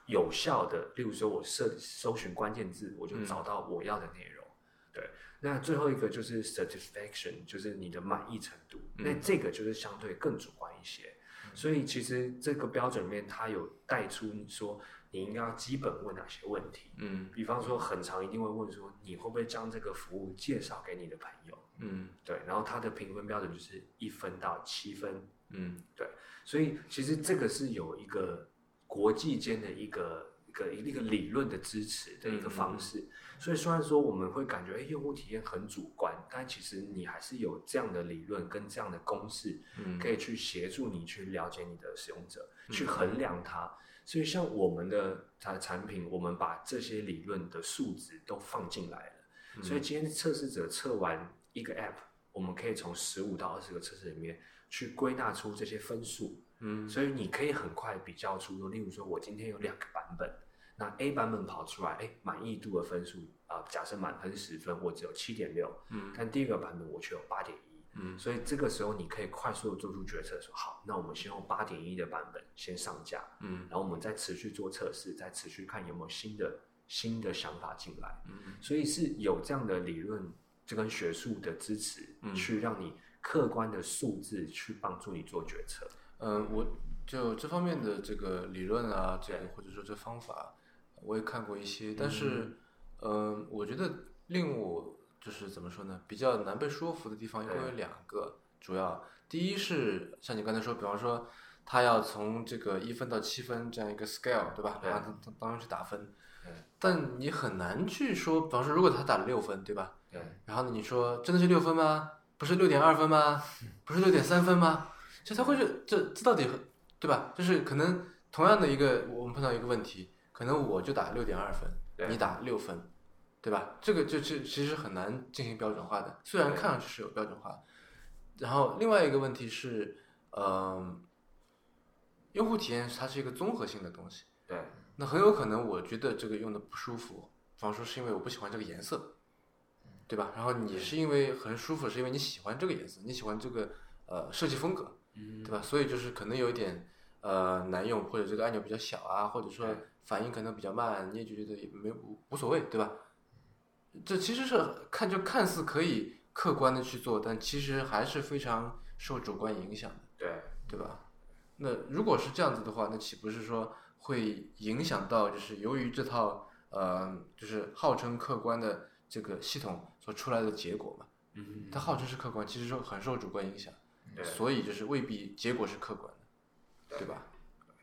有效的，例如说我设搜寻关键字，我就嗯找到我要的内容。对，那最后一个就是 satisfaction，就是你的满意程度。嗯那这个就是相对更主观一些。所以其实这个标准里面，它有带出说你应该要基本问哪些问题。嗯比方说，很长一定会问说，你会不会将这个服务介绍给你的朋友？嗯对，然后它的评分标准就是一分到七分，嗯对所以其实这个是有一个国际间的一个一个一个理论的支持的一个方式。所以虽然说我们会感觉哎用户体验很主观，但其实你还是有这样的理论跟这样的公式，嗯可以去协助你去了解你的使用者，去衡量它。所以像我们的产产品，我们把这些理论的数值都放进来了。所以今天测试者测完一个 App，我们可以从十五到二十个测试里面去归纳出这些分数。嗯。所以你可以很快比较出，例如说我今天有两个版本，那 A 版本跑出来，哎，满意度的分数啊、假设满分十分，我只有七点六，嗯。但第二个版本我却有八点一，嗯。所以这个时候你可以快速的做出决策，说好，那我们先用八点一的版本先上架，嗯。然后我们再持续做测试，再持续看有没有新的新的想法进来，嗯。所以是有这样的理论，这跟学术的支持，嗯去让你客观的数字去帮助你做决策。嗯，我就这方面的这个理论啊，这个或者说这方法，我也看过一些，但是，嗯，我觉得令我就是怎么说呢，比较难被说服的地方，一共有两个，主要第一是像你刚才说，比方说他要从这个一分到七分这样一个 scale，对吧？然后当当中去打分对，但你很难去说，比方说如果他打了六分，对吧？对，然后呢，你说真的是六分吗？不是六点二分吗？*laughs* 不是六点三分吗？就他会是这这到底对吧？就是可能同样的一个我们碰到一个问题，可能我就打六点二分，你打六分，对吧？这个就这其实很难进行标准化的，虽然看上去是有标准化。然后另外一个问题是，嗯、用户体验它是一个综合性的东西，对，那很有可能我觉得这个用的不舒服，比方说是因为我不喜欢这个颜色，对吧？然后你是因为很舒服，是因为你喜欢这个颜色，你喜欢这个呃设计风格，嗯对吧？所以就是可能有一点呃难用，或者这个按钮比较小啊，或者说反应可能比较慢，你也就觉得也没无无所谓，对吧？这其实是看就看似可以客观的去做，但其实还是非常受主观影响的。对，对吧？那如果是这样子的话，那岂不是说会影响到就是由于这套呃就是号称客观的这个系统所出来的结果嘛？嗯，它号称是客观，其实说很受主观影响，对所以就是未必结果是客观的，对吧？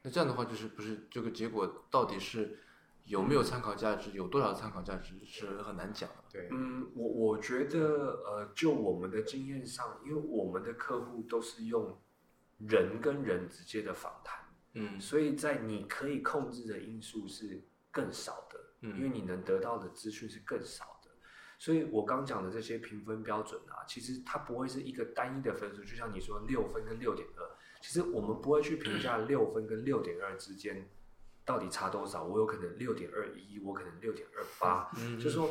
那这样的话，就是不是这个结果到底是有没有参考价值，有多少参考价值是很难讲的。对，嗯，我我觉得呃，就我们的经验上，因为我们的客户都是用人跟人直接的访谈，嗯所以在你可以控制的因素是更少的，嗯因为嗯你能得到的资讯是更少的。所以我刚讲的这些评分标准啊，其实它不会是一个单一的分数，就像你说六分跟六点二，其实我们不会去评价六分跟六点二之间到底差多少。我有可能六点二一，我可能六点二八，嗯就是说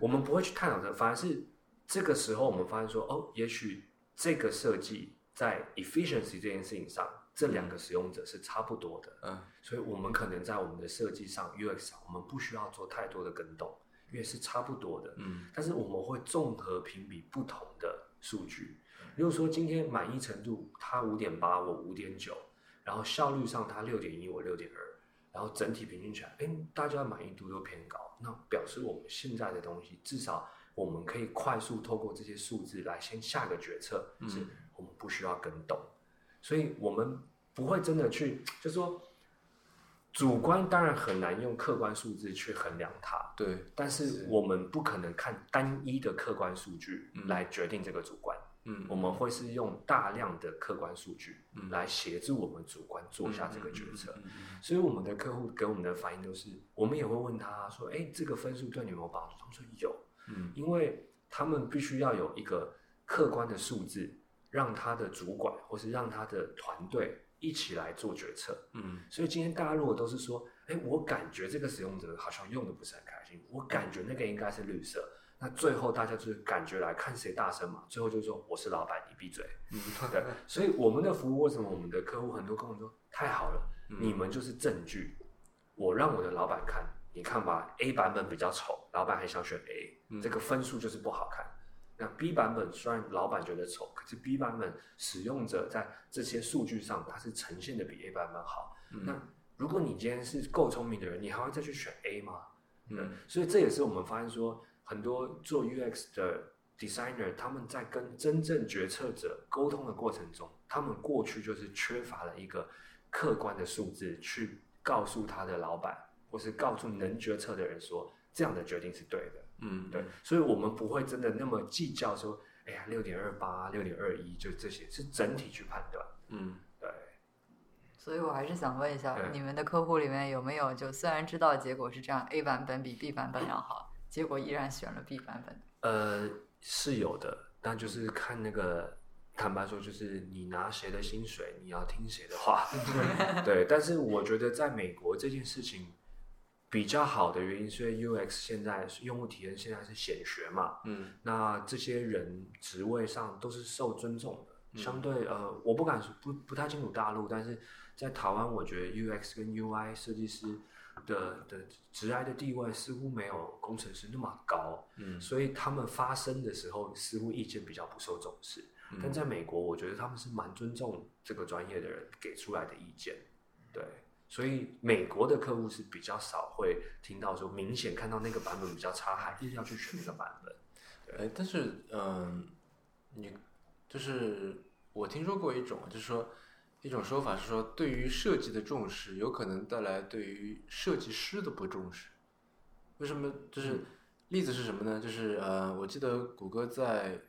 我们不会去探讨这，反而是这个时候我们发现说，哦，也许这个设计在 efficiency 这件事情上，这两个使用者是差不多的。嗯所以我们可能在我们的设计上 UX 上，我们不需要做太多的跟动，因为是差不多的。嗯但是我们会综合评比不同的数据，如果说今天满意程度它五点八，我五点九，然后效率上它六点一，我六点二，然后整体平均起来，哎，大家满意度都偏高，那表示我们现在的东西至少我们可以快速透过这些数字来先下个决策，是我们不需要跟动，所以我们不会真的去，就是说。主观当然很难用客观数字去衡量它，对但是我们不可能看单一的客观数据来决定这个主观，嗯我们会是用大量的客观数据嗯来协助我们主观做下这个决策。嗯嗯所以我们的客户给我们的反应都是，我们也会问他说：“哎，这个分数对你有没有帮助？”他们说有，嗯因为他们必须要有一个客观的数字，让他的主管或是让他的团队一起来做决策。嗯所以今天大家如果都是说，哎，我感觉这个使用者好像用的不是很开心，我感觉那个应该是绿色，那最后大家就是感觉来看谁大声嘛，最后就说我是老板，你闭嘴。嗯对，所以我们的服务为什么我们的客户很多跟我说太好了，你们就是证据，我让我的老板看，你看吧，A 版本比较丑，老板还想选 A，这个分数就是不好看。那 B 版本虽然老板觉得丑，可是 B 版本使用者在这些数据上，它是呈现的比 A 版本好。那如果你今天是够聪明的人，你还会再去选 A 吗？嗯，所以这也是我们发现说，很多做 UX 的 designer 他们在跟真正决策者沟通的过程中，他们过去就是缺乏了一个客观的数字去告诉他的老板或是告诉能决策的人说这样的决定是对的。嗯，对，所以我们不会真的那么计较说，哎呀，六点二八、六点二一，就这些是整体去判断。嗯，对，所以我还是想问一下，对你们的客户里面有没有就虽然知道结果是这样，A 版本比 B 版本要好，结果依然选了 B 版本？呃，是有的，但就是看那个，坦白说，就是你拿谁的薪水，你要听谁的话。*laughs* *laughs* 对，但是我觉得在美国这件事情比较好的原因，是因为 UX 现在用户体验现在是显学嘛，嗯那这些人职位上都是受尊重的，相对呃，我不敢说不不太清楚大陆，但是在台湾，我觉得 UX 跟 UI 设计师的的职涯的地位似乎没有工程师那么高，嗯所以他们发声的时候似乎意见比较不受重视。但在美国，我觉得他们是蛮尊重这个专业的人给出来的意见，对。所以美国的客户是比较少会听到说明显看到那个版本比较差，还是要去选那个版本。哎，但是嗯，你就是我听说过一种，就是说一种说法是说，对于设计的重视，有可能带来对于设计师的不重视。为什么？就是例子是什么呢？就是呃，我记得谷歌在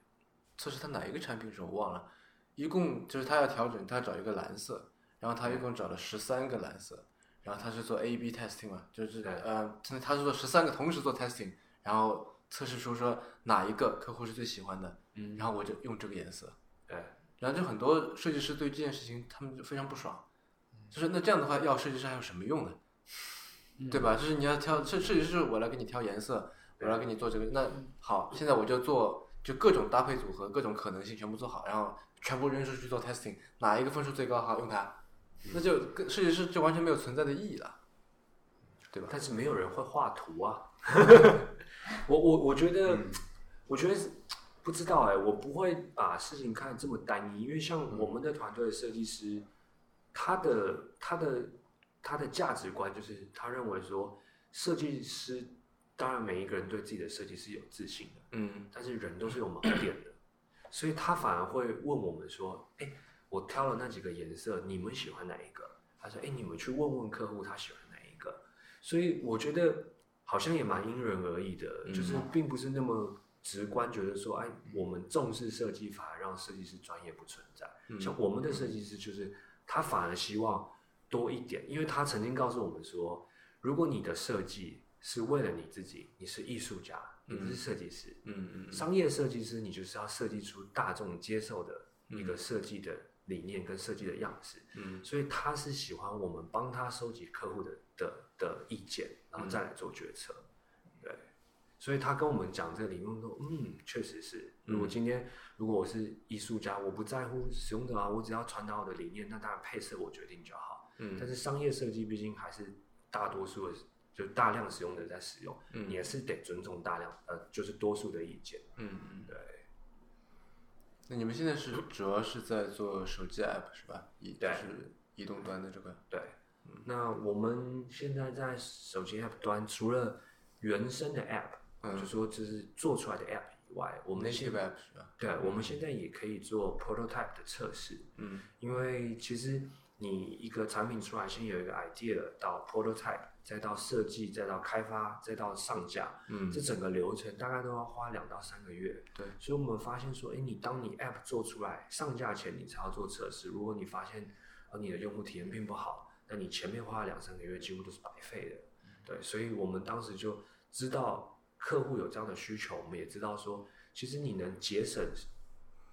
测试它哪一个产品的时候我忘了，一共就是它要调整，它要找一个蓝色，然后他一共找了十三个蓝色，然后他是做 A/B testing 嘛，就是呃，他是做十三个同时做 testing，然后测试出说哪一个客户是最喜欢的，嗯然后我就用这个颜色，对，然后就很多设计师对这件事情他们就非常不爽，就是那这样的话要设计师还有什么用呢？对吧？就是你要挑设设计师，我来给你挑颜色，我来给你做这个。那好，现在我就做就各种搭配组合，各种可能性全部做好，然后全部扔出去做 testing，哪一个分数最高好用它，那就跟设计师就完全没有存在的意义了，对吧？但是没有人会画图啊。*laughs* 我我我觉得，我觉得不知道哎、我不会把事情看得这么单一，因为像我们的团队的设计师，他的他的他的价值观就是他认为说，设计师当然每一个人对自己的设计是有自信的，嗯但是人都是有盲点的，所以他反而会问我们说：“哎、我挑了那几个颜色，你们喜欢哪一个？”他说：“哎、你们去问问客户他喜欢哪一个。”所以我觉得好像也蛮因人而异的，就是并不是那么直观，觉得说：“哎，我们重视设计法，让设计师专业不存在。像我们的设计师就是他反而希望多一点，因为他曾经告诉我们说，如果你的设计是为了你自己，你是艺术家，你不是设计师。嗯嗯商业设计师，你就是要设计出大众接受的一个设计的理念跟设计的样式。嗯，所以他是喜欢我们帮他收集客户的的的意见，然后再来做决策。对，所以他跟我们讲这个理论说，嗯，确实是。如果今天如果我是艺术家，我不在乎使用者啊，我只要传达我的理念，那当然配色我决定就好。嗯但是商业设计毕竟还是大多数的，就大量使用者在使用，嗯你也是得尊重大量呃，就是多数的意见。嗯嗯。对。那你们现在是主要是在做手机 app 是吧？移就对是移动端的这个。对，那我们现在在手机 App 端，除了原生的 App，、嗯就说这是做出来的 App 以外，我们 native 现 app 是吧？对，我们现在也可以做 prototype 的测试。嗯因为其实你一个产品出来，先有一个 idea，到 prototype，再到设计，再到开发，再到上架，嗯这整个流程大概都要花两到三个月。对，所以我们发现说，哎，你当你 app 做出来上架前，你才要做测试。如果你发现呃你的用户体验并不好，那你前面花了两三个月几乎都是白费的。对，所以我们当时就知道客户有这样的需求，我们也知道说，其实你能节省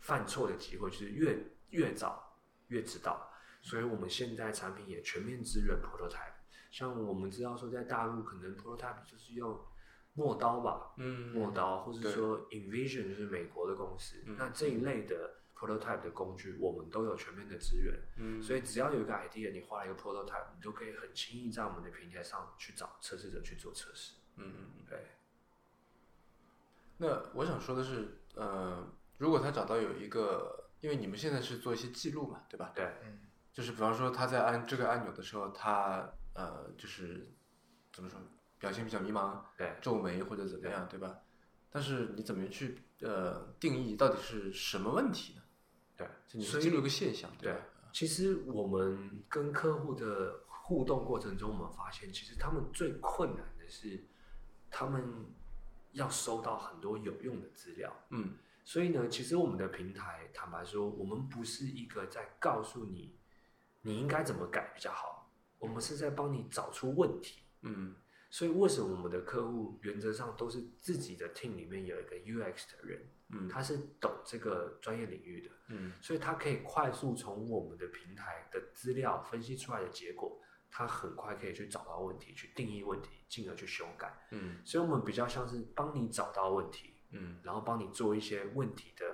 犯错的机会，就是越越早越知道。所以我们现在产品也全面支援 prototype。像我们知道说，在大陆可能 prototype 就是用陌刀吧，嗯陌刀，或者说 Envision 就是美国的公司，那这一类的 prototype 的工具，我们都有全面的资源。嗯所以只要有一个 idea，你画了一个 prototype，你就可以很轻易在我们的平台上去找测试者去做测试。嗯嗯。对，那我想说的是，呃，如果他找到有一个，因为你们现在是做一些记录嘛，对吧？对，就是比方说他在按这个按钮的时候，他呃就是怎么说，表现比较迷茫，对，皱眉或者怎么样，对吧？但是你怎么去呃定义到底是什么问题呢？对，就你是记录一个现象，对吧？其实我们跟客户的互动过程中，我们发现其实他们最困难的是，他们要收到很多有用的资料。嗯所以呢，其实我们的平台，坦白说，我们不是一个在告诉你你应该怎么改比较好，我们是在帮你找出问题。嗯所以为什么我们的客户原则上都是自己的 team 里面有一个 UX 的人，嗯他是懂这个专业领域的，嗯所以他可以快速从我们的平台的资料分析出来的结果，他很快可以去找到问题，去定义问题，进而去修改。嗯所以我们比较像是帮你找到问题，嗯然后帮你做一些问题的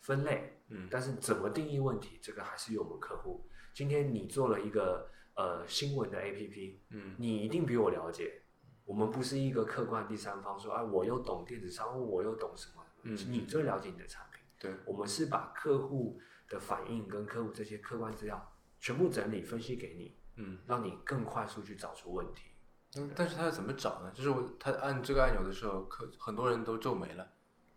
分类。嗯但是怎么定义问题，这个还是由我们客户。今天你做了一个呃新闻的 APP，嗯你一定比我了解。我们不是一个客观第三方说，哎，我又懂电子商务，我又懂什么，嗯你最了解你的产品。对，我们是把客户的反应跟客户这些客观资料全部整理分析给你，嗯。让你更快速去找出问题。嗯，但是他要怎么找呢？就是我他按这个按钮的时候，可很多人都皱眉了，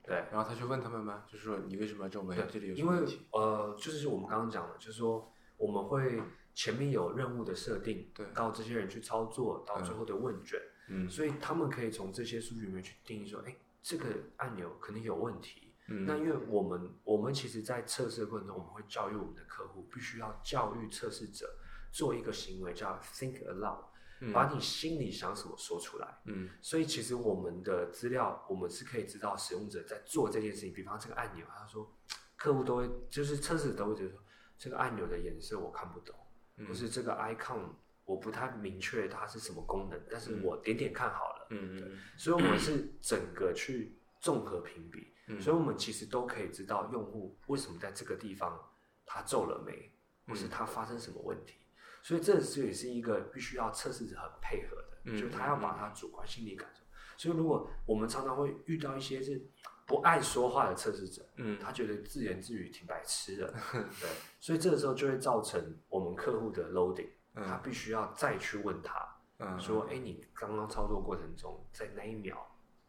对，然后他去问他们吗，就是说你为什么要皱眉？这里有什因为？呃，就是我们刚刚讲的，就是说我们会前面有任务的设定，对到这些人去操作，到最后的问卷，嗯所以他们可以从这些数据里面去定义说，哎，这个按钮可能有问题。嗯那因为我们我们其实，在测试的过程中，我们会教育我们的客户，必须要教育测试者做一个行为叫 think aloud，、嗯把你心里想什么说出来。嗯所以其实我们的资料，我们是可以知道使用者在做这件事情。比方这个按钮，他说客户都会，就是测试者都会觉得说，这个按钮的颜色我看不懂，嗯或是这个 icon 我不太明确它是什么功能，但是我点点看好了。嗯嗯所以我们是整个去综合评比，嗯所以我们其实都可以知道用户为什么在这个地方他皱了眉，或是他发生什么问题。所以这是也是一个必须要测试者很配合的，嗯就是他要把他主观心理感受。所以如果我们常常会遇到一些是不爱说话的测试者，嗯他觉得自言自语挺白痴的，对，所以这个时候就会造成我们客户的 loading，他必须要再去问他，嗯说，哎，你刚刚操作过程中，在那一秒，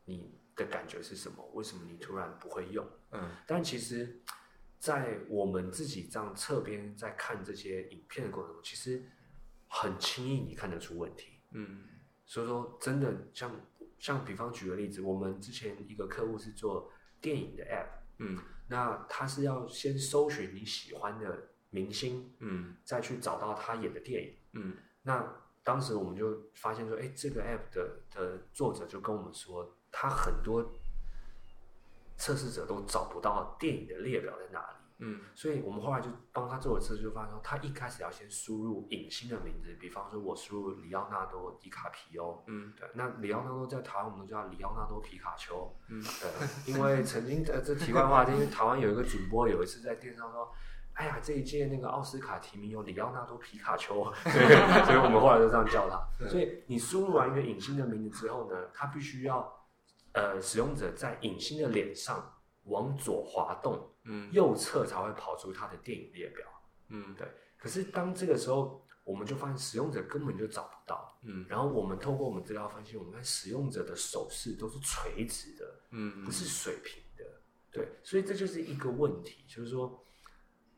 你的感觉是什么？为什么你突然不会用？嗯但其实，在我们自己这样侧边在看这些影片的过程中，其实很轻易你看得出问题。嗯所以说，真的像像比方举个例子，我们之前一个客户是做电影的 app，嗯那他是要先搜寻你喜欢的明星，嗯再去找到他演的电影。嗯那当时我们就发现说，哎，这个 app 的的作者就跟我们说，他很多测试者都找不到电影的列表在哪里。嗯。所以我们后来就帮他做了测试，就发现说，他一开始要先输入影星的名字，比方说我输入里奥纳多·迪卡皮欧，嗯。对，那里奥纳多在台湾我们都叫里奥纳多皮卡丘，嗯。对，因为曾经呃这题外话，因为台湾有一个主播有一次在电视上说。哎呀，这一届那个奥斯卡提名有里奥纳多皮卡丘，*laughs* 对，所以我们后来就这样叫他。所以你输入完一个影星的名字之后呢，他必须要呃使用者在影星的脸上往左滑动，嗯右侧才会跑出他的电影列表。嗯对，可是当这个时候，我们就发现使用者根本就找不到。嗯然后我们透过我们资料分析，我们看使用者的手势都是垂直的，嗯不是水平的。对，所以这就是一个问题，就是说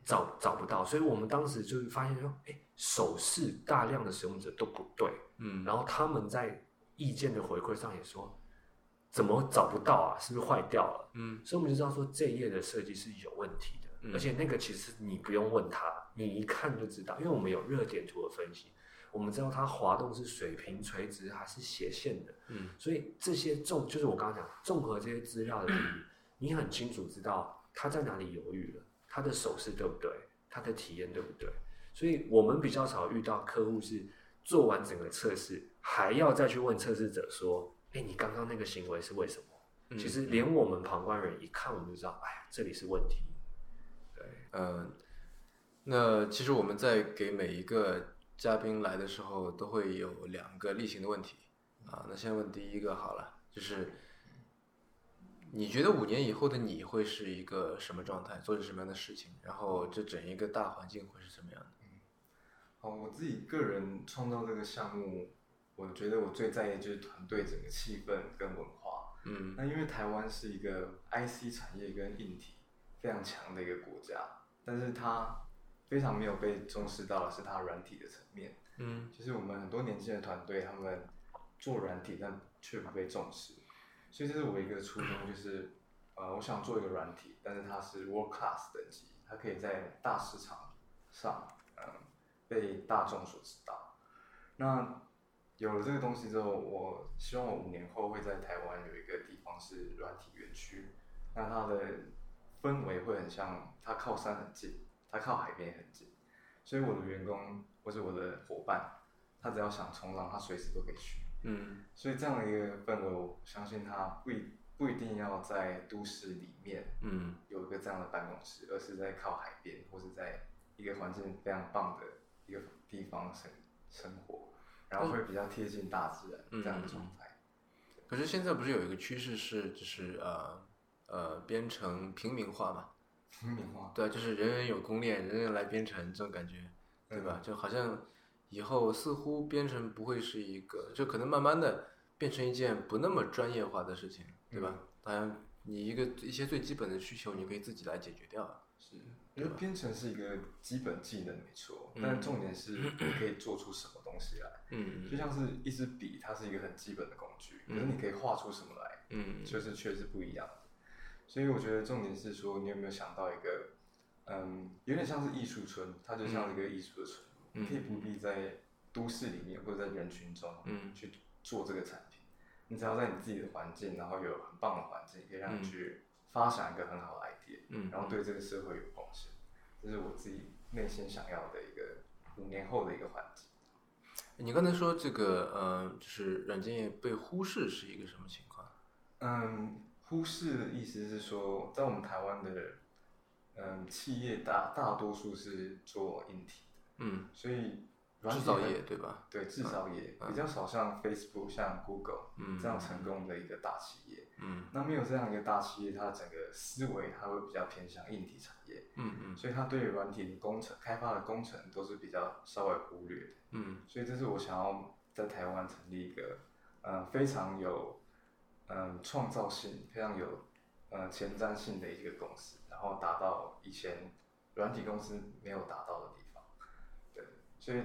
找找不到。所以我们当时就是发现说，哎，手势大量的使用者都不对，嗯然后他们在意见的回馈上也说，怎么找不到啊？是不是坏掉了？嗯所以我们就知道说这一页的设计是有问题的，嗯而且那个其实你不用问他，你一看就知道，因为我们有热点图的分析，我们知道它滑动是水平、垂直还是斜线的，嗯所以这些综就是我刚刚讲综合这些资料的你很清楚知道他在哪里犹豫了，他的手势对不对，他的体验对不对，所以我们比较少遇到客户是做完整个测试还要再去问测试者说，哎，你刚刚那个行为是为什么？嗯其实连我们旁观人一看，我们就知道，哎呀，这里是问题。对，嗯，那其实我们在给每一个嘉宾来的时候，都会有两个例行的问题啊。那先问第一个好了，就是你觉得五年以后的你会是一个什么状态，做着什么样的事情？然后这整一个大环境会是什么样的？好，我自己个人创造这个项目，我觉得我最在意的就是团队整个气氛跟文化。嗯那因为台湾是一个 IC 产业跟硬体非常强的一个国家，但是它非常没有被重视到的是它软体的层面。嗯就是我们很多年轻的团队，他们做软体，但却不被重视，所以这是我一个初衷，就是呃，我想做一个软体，但是它是 world class 等级，它可以在大市场上，嗯、被大众所知道。那有了这个东西之后，我希望我五年后会在台湾有一个地方是软体园区，那它的氛围会很像，它靠山很近，它靠海边也很近，所以我的员工或者我的伙伴，他只要想冲浪，他随时都可以去。嗯所以这样的一个氛围，我相信他不一不一定要在都市里面嗯有一个这样的办公室，而是在靠海边或是在一个环境非常棒的一个地方生生活，然后会比较贴近大自然嗯这样的状态。可是现在不是有一个趋势是，就是呃呃编程平民化嘛？*laughs* 平民化，对啊，就是人人有公链，人人来编程这种感觉，对吧？就好像以后似乎编程不会是一个，就可能慢慢的变成一件不那么专业化的事情，对吧？当然，你一个一些最基本的需求，你可以自己来解决掉。是，因为编程是一个基本技能没错，嗯但重点是你可以做出什么东西来。嗯就像是一支笔，它是一个很基本的工具，可是嗯你可以画出什么来，嗯就是确实不一样。的。所以我觉得重点是说，你有没有想到一个，嗯，有点像是艺术村，它就像一个艺术的村你可以不必在都市里面或者在人群中嗯。去做这个产品，你只要在你自己的环境，然后有很棒的环境，可以让你嗯。去发展一个很好的 idea，、嗯，然后对这个社会有贡献，这是我自己内心想要的一个五年后的一个环境。你刚才说这个呃，就是软件业被忽视是一个什么情况？嗯，忽视的意思是说，在我们台湾的嗯企业大大多数是做硬体的，嗯，所以软制造体业对吧？对制造业、嗯比较少像 Facebook、像 Google 嗯这样成功的一个大企业。嗯。那没有这样一个大企业，它整个思维它会比较偏向硬体产业，嗯嗯。所以它对于软体的工程开发的工程都是比较稍微忽略的。嗯。所以这是我想要在台湾成立一个，嗯、非常有，嗯、创造性、非常有，呃，前瞻性的一个公司，然后达到以前软体公司没有达到的地方。对，所以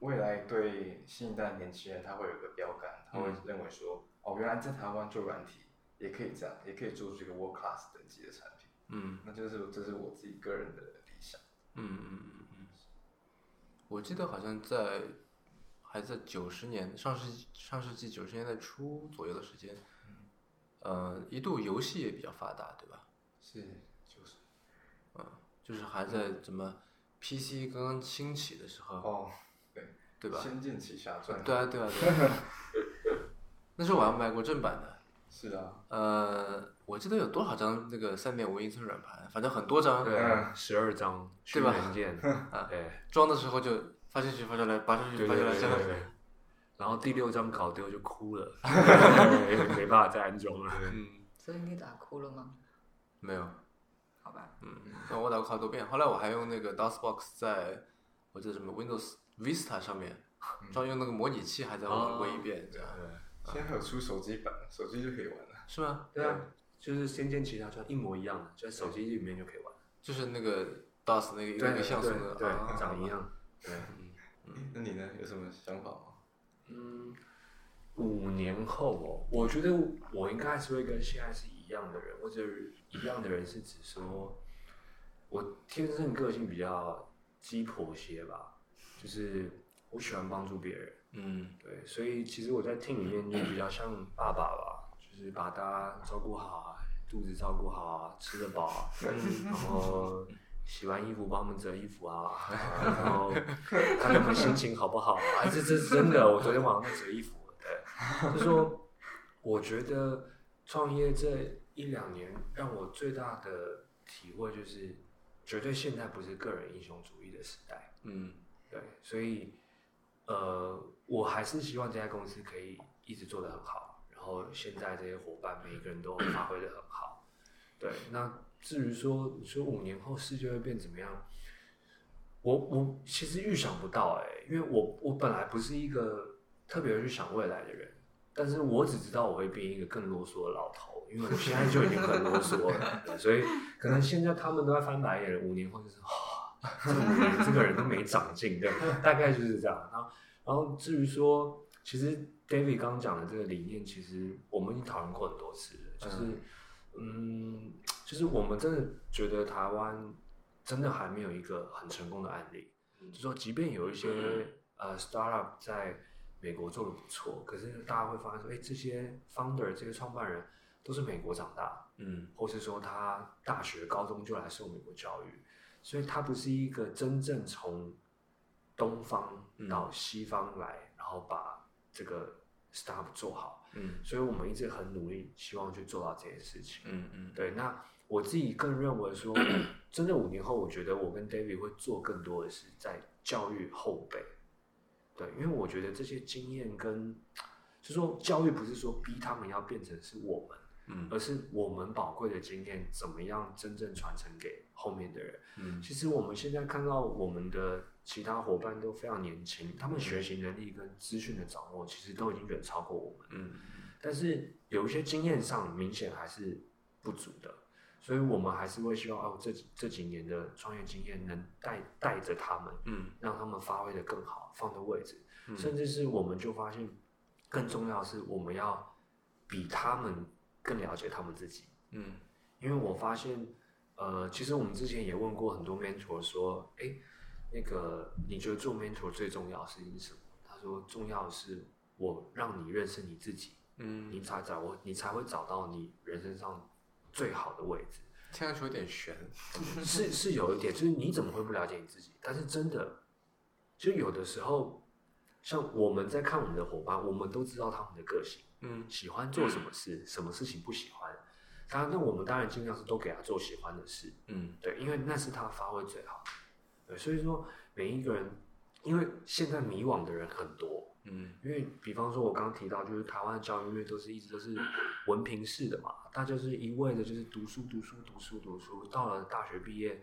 未来对新一代年轻人，他会有一个标杆，他会嗯。认为说，哦，原来在台湾做软体也可以这样，也可以做出一个 world class 等级的产品。嗯那就是这是我自己个人的理想。嗯嗯嗯嗯，我记得好像在还在九十年上世纪上世纪九十年代初左右的时间，呃，一度游戏也比较发达，对吧？是，就是嗯就是还在怎么 PC 刚刚兴起的时候，哦，对吧？仙剑奇侠传》对啊，对啊，对啊。*laughs* 那时候我还买过正版的，是啊，呃，我记得有多少张那个三点五英寸软盘，反正很多张。对嗯，十二张对吧？虚元件，对 *laughs* 装的时候就发进去发出来，拔出去对发出来，这样。对对。对对。然后第六张搞丢就哭了，*laughs* 没没办法再安装了。嗯，所以你打哭了吗？没有，好吧，嗯，那我打过好多遍。后来我还用那个 DOSBox 在我记得什么 Windows Vista 上面装用那个模拟器，还在玩过一遍，这样现在还有出手机版，手机就可以玩了。是吗？对啊，就是《仙剑奇侠传》一模一样的，就在手机里面就可以玩。就是那个 DOS 那个一个像素的，对，啊长一。样。对，那你呢？有什么想法吗？嗯，五年后哦，我觉得我应该还是会跟现在是一样的人，或者一样的人是指说，我天生个性比较鸡婆些吧，就是我喜欢帮助别人。嗯对，所以其实我在 team 里面就比较像爸爸吧，就是把大家照顾好啊，肚子照顾好啊，吃得饱啊，*laughs* 然后洗完衣服帮他们折衣服啊，然后看他们心情好不好啊，这这是真的，我昨天晚上在折衣服，对，就说，我觉得创业这一两年让我最大的体会就是，绝对现在不是个人英雄主义的时代。嗯对，所以呃，我还是希望这家公司可以一直做得很好，然后现在这些伙伴每一个人都发挥得很好。对，那至于说你说五年后世界会变怎么样，我我其实预想不到哎、因为我我本来不是一个特别去想未来的人，但是我只知道我会变一个更啰嗦的老头，因为我现在就已经很啰嗦了，*laughs* 所以可能现在他们都在翻白眼，五年后就是。*laughs* 这个人都没长进，对，*laughs* 大概就是这样。然后，然后至于说，其实 David 刚刚讲的这个理念，其实我们已经讨论过很多次了，就是，嗯，就是我们真的觉得台湾真的还没有一个很成功的案例，就说即便有一些呃 startup 在美国做的不错，可是大家会发现说，哎，这些 founder 这些创办人都是美国长大，嗯。或是说他大学、高中就来受美国教育，所以他不是一个真正从东方到西方来，然后把这个 startup 做好。嗯所以我们一直很努力，希望去做到这件事情。嗯嗯对，那我自己更认为说，*clears throat* 真的五年后，我觉得我跟 David 会做更多的是在教育后辈。对，因为我觉得这些经验跟，就说教育不是说逼他们要变成是我们，嗯而是我们宝贵的经验怎么样真正传承给后面的人。嗯。其实我们现在看到我们的其他伙伴都非常年轻，他们学习能力跟资讯的掌握其实都已经远超过我们。嗯。但是有一些经验上明显还是不足的，所以我们还是会希望哦，这这几年的创业经验能带带着他们，嗯。让他们发挥的更好，放的位置，嗯。甚至是我们就发现，更重要的是我们要比他们更了解他们自己，嗯。因为我发现，呃，其实我们之前也问过很多 mentor 说，哎，那个你觉得做 mentor 最重要的事情是什么？他说，重要的是我让你认识你自己。嗯，你才找我，你才会找到你人生上最好的位置。听上去有点悬。*laughs* 是是有一点，就是你怎么会不了解你自己？但是真的，就有的时候，像我们在看我们的伙伴，我们都知道他们的个性，嗯喜欢做什么事，什么事情不喜欢。当然，那我们当然尽量是都给他做喜欢的事，嗯对，因为那是他发挥最好。对，所以说每一个人，因为现在迷惘的人很多，嗯因为比方说，我刚刚提到，就是台湾的教育，因为都是一直都是文凭式的嘛，大家就是一味的就是读书、读书、读书、读书，到了大学毕业，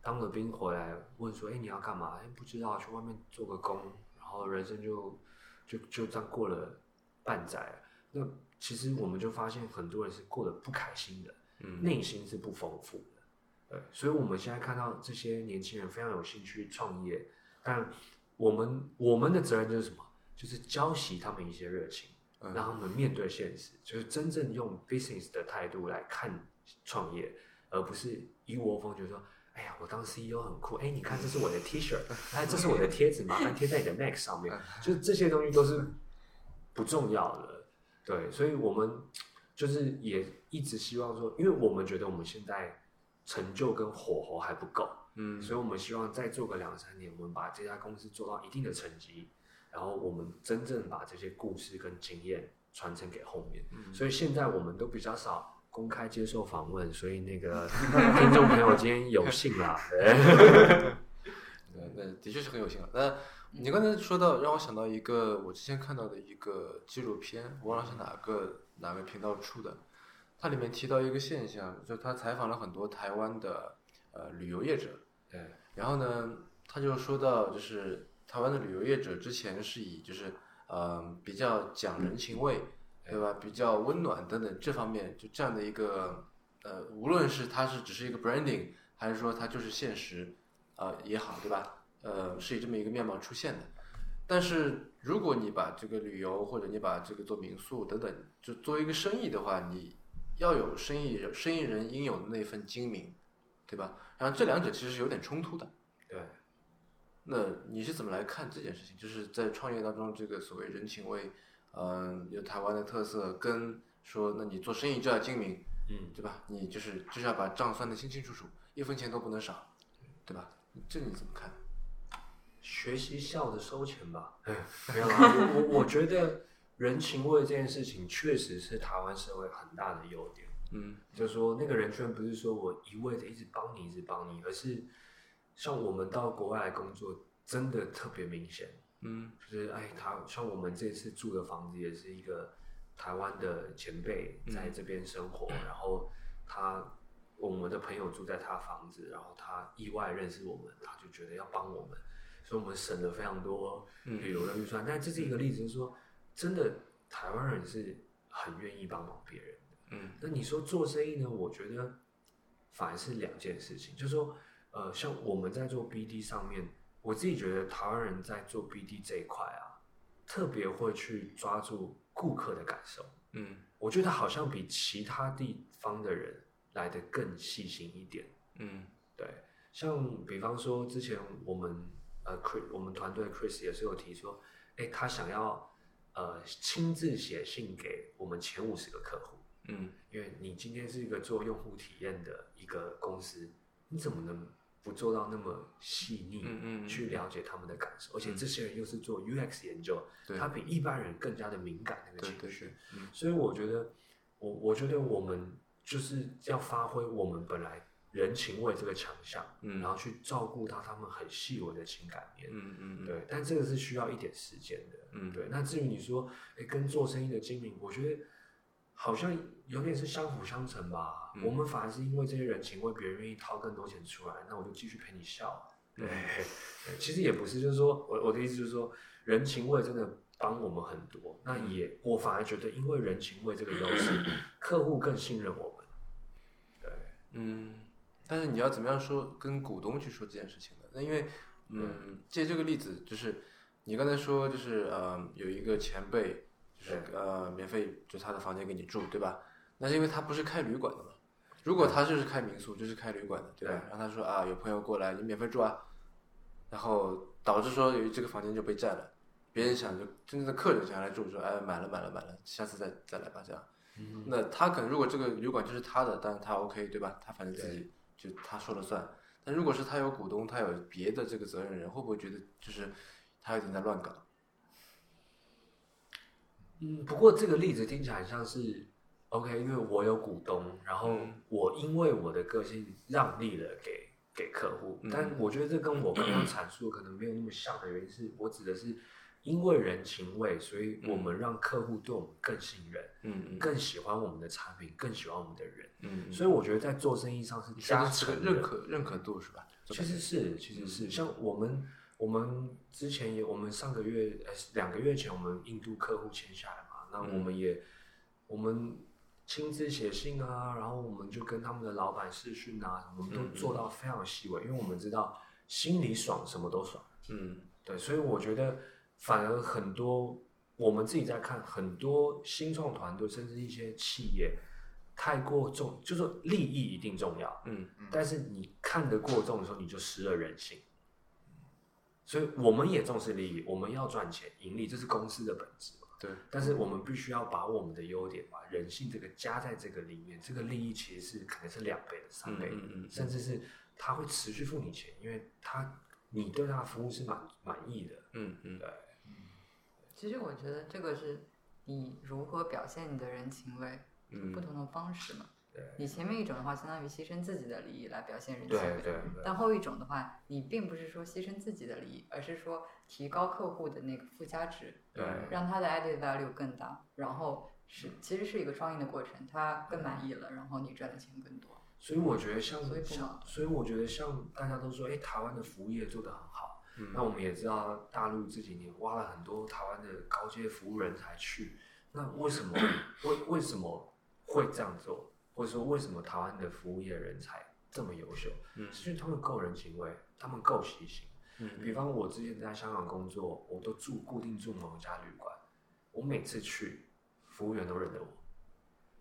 当了兵回来，问说，哎，你要干嘛？哎，不知道，去外面做个工，然后人生就就就这样过了半载。那其实我们就发现，很多人是过得不开心的，嗯内心是不丰富的。对，所以我们现在看到这些年轻人非常有兴趣创业，但我们我们的责任就是什么？就是教习他们一些热情，嗯让他们面对现实，就是真正用 business 的态度来看创业，而不是一窝蜂，就是说，哎呀，我当 CEO 很酷，哎，你看这是我的 T 恤，哎，这是我的贴纸，麻烦贴在你的 Mac 上面，就是这些东西都是不重要的，对，所以我们就是也一直希望说，因为我们觉得我们现在成就跟火候还不够，嗯所以我们希望再做个两三年，我们把这家公司做到一定的成绩，然后我们真正把这些故事跟经验传承给后面。所以现在我们都比较少公开接受访问，所以那个听众朋友今天有幸啦，*laughs* 那的确是很有幸啊。那你刚才说到，让我想到一个我之前看到的一个纪录片，我忘了是哪个哪个频道出的，它里面提到一个现象，就他采访了很多台湾的呃旅游业者，对，然后呢，他就说到，就是台湾的旅游业者之前是以就是呃比较讲人情味，对吧？比较温暖等等这方面，就这样的一个呃，无论是它是只是一个 branding，还是说它就是现实，呃也好，对吧？呃，是以这么一个面貌出现的。但是如果你把这个旅游或者你把这个做民宿等等，就作为一个生意的话，你要有生意生意人应有的那份精明，对吧？然后这两者其实是有点冲突的。对，那你是怎么来看这件事情？就是在创业当中，这个所谓人情味，嗯、有台湾的特色，跟说那你做生意就要精明，嗯，对吧？你就是就是要把账算得清清楚楚，一分钱都不能少，对吧？这你怎么看？学习笑着收钱吧。*laughs* 没有啊，我我我觉得人情味这件事情确实是台湾社会很大的优点。嗯就是说那个人圈不是说我一味的一直帮你，一直帮你，而是像我们到国外来工作，真的特别明显。嗯就是哎，他像我们这次住的房子也是一个台湾的前辈在这边生活，然后他我们的朋友住在他房子，然后他意外认识我们，他就觉得要帮我们，所以我们省了非常多旅游的预算。但这是一个例子，就是说真的台湾人是很愿意帮忙别人的。嗯那你说做生意呢？我觉得反而是两件事情，就是说，呃呃，像我们在做 BD 上面，我自己觉得台湾人在做 BD 这一块啊，特别会去抓住顾客的感受。嗯我觉得好像比其他地方的人来的更细心一点。嗯对，像比方说之前我们呃 Chris 我们团队 Chris 也是有提说，哎，他想要呃亲自写信给我们前五十个客户，嗯。因为你今天是一个做用户体验的一个公司，你怎么能不做到那么细腻，嗯去了解他们的感受？而且这些人又是做 UX 研究，对他比一般人更加的敏感那个情绪。所以我觉得，我我觉得我们就是要发挥我们本来人情味这个强项，嗯然后去照顾到他们很细微的情感面。嗯嗯嗯对，但这个是需要一点时间的。嗯对。那至于你说，哎，跟做生意的精明，我觉得好像有点是相辅相成吧。嗯我们反而是因为这些人情味，别人愿意掏更多钱出来，那我就继续陪你笑。对，嗯 *laughs* 其实也不是，就是说我我的意思就是说，人情味真的帮我们很多。那嗯也我反而觉得，因为人情味这个优势，客户更信任我们。对，嗯，但是你要怎么样说跟股东去说这件事情呢？那因为，嗯，借这个例子，就是你刚才说，就是呃，有一个前辈，就是呃，免费就他的房间给你住，对吧？那是因为他不是开旅馆的嘛。如果他就是开民宿，就是开旅馆的，对吧？然后他说啊，有朋友过来，你免费住啊，然后导致说由于这个房间就被占了，别人想就真正的客人想来住，说哎买了买了买了，下次再再来吧这样。那他可能如果这个旅馆就是他的，但是他 OK 对吧？他反正自己就他说了算。但如果是他有股东，他有别的这个责任人，会不会觉得就是他有点在乱搞？嗯，不过这个例子听起来像是 OK，因为我有股东，然后嗯我因为我的个性让利了给给客户，嗯但我觉得这跟我刚刚 *clears throat* 阐述可能没有那么像的原因是，我指的是因为人情味，所以我们让客户对我们更信任，嗯嗯。更喜欢我们的产品，更喜欢我们的人，嗯，所以我觉得在做生意上是加成认可认可度是吧？其实是，其实是，像我们我们之前也，我们上个月呃两个月前，我们印度客户签下来嘛，那我们也、我们亲自写信啊，然后我们就跟他们的老板视讯啊，我们都做到非常细微，因为我们知道心里爽什么都爽，嗯。对，所以我觉得反而很多我们自己在看很多新创团队，甚至一些企业。太过重，就说利益一定重要，嗯但是你看得过重的时候，你就失了人性。所以我们也重视利益，我们要赚钱盈利，这是公司的本质嘛。对，但是我们必须要把我们的优点，把人性这个加在这个里面，这个利益其实是可能是两倍的、三倍的，嗯嗯嗯甚至是他会持续付你钱，因为他你对他的服务是满满意的。嗯嗯对，其实我觉得这个是你如何表现你的人情味嗯不同的方式嘛。对你前面一种的话，相当于牺牲自己的利益来表现人情味。对对但后一种的话，你并不是说牺牲自己的利益，而是说提高客户的那个附加值，对让他的 added value 更大，然后是其实是一个双赢的过程，他更满意了，然后你赚的钱更多。所以我觉得像所以不像，所以我觉得像大家都说，哎，台湾的服务业做得很好。嗯那我们也知道，大陆这几年挖了很多台湾的高阶服务人才去。那为什么 *coughs* 为为什么会这样做？或者说为什么台湾的服务业人才这么优秀？嗯是因为他们够人情味，他们够细心。嗯比方我之前在香港工作，我都住固定住某一家旅馆，我每次去，服务员都认得我，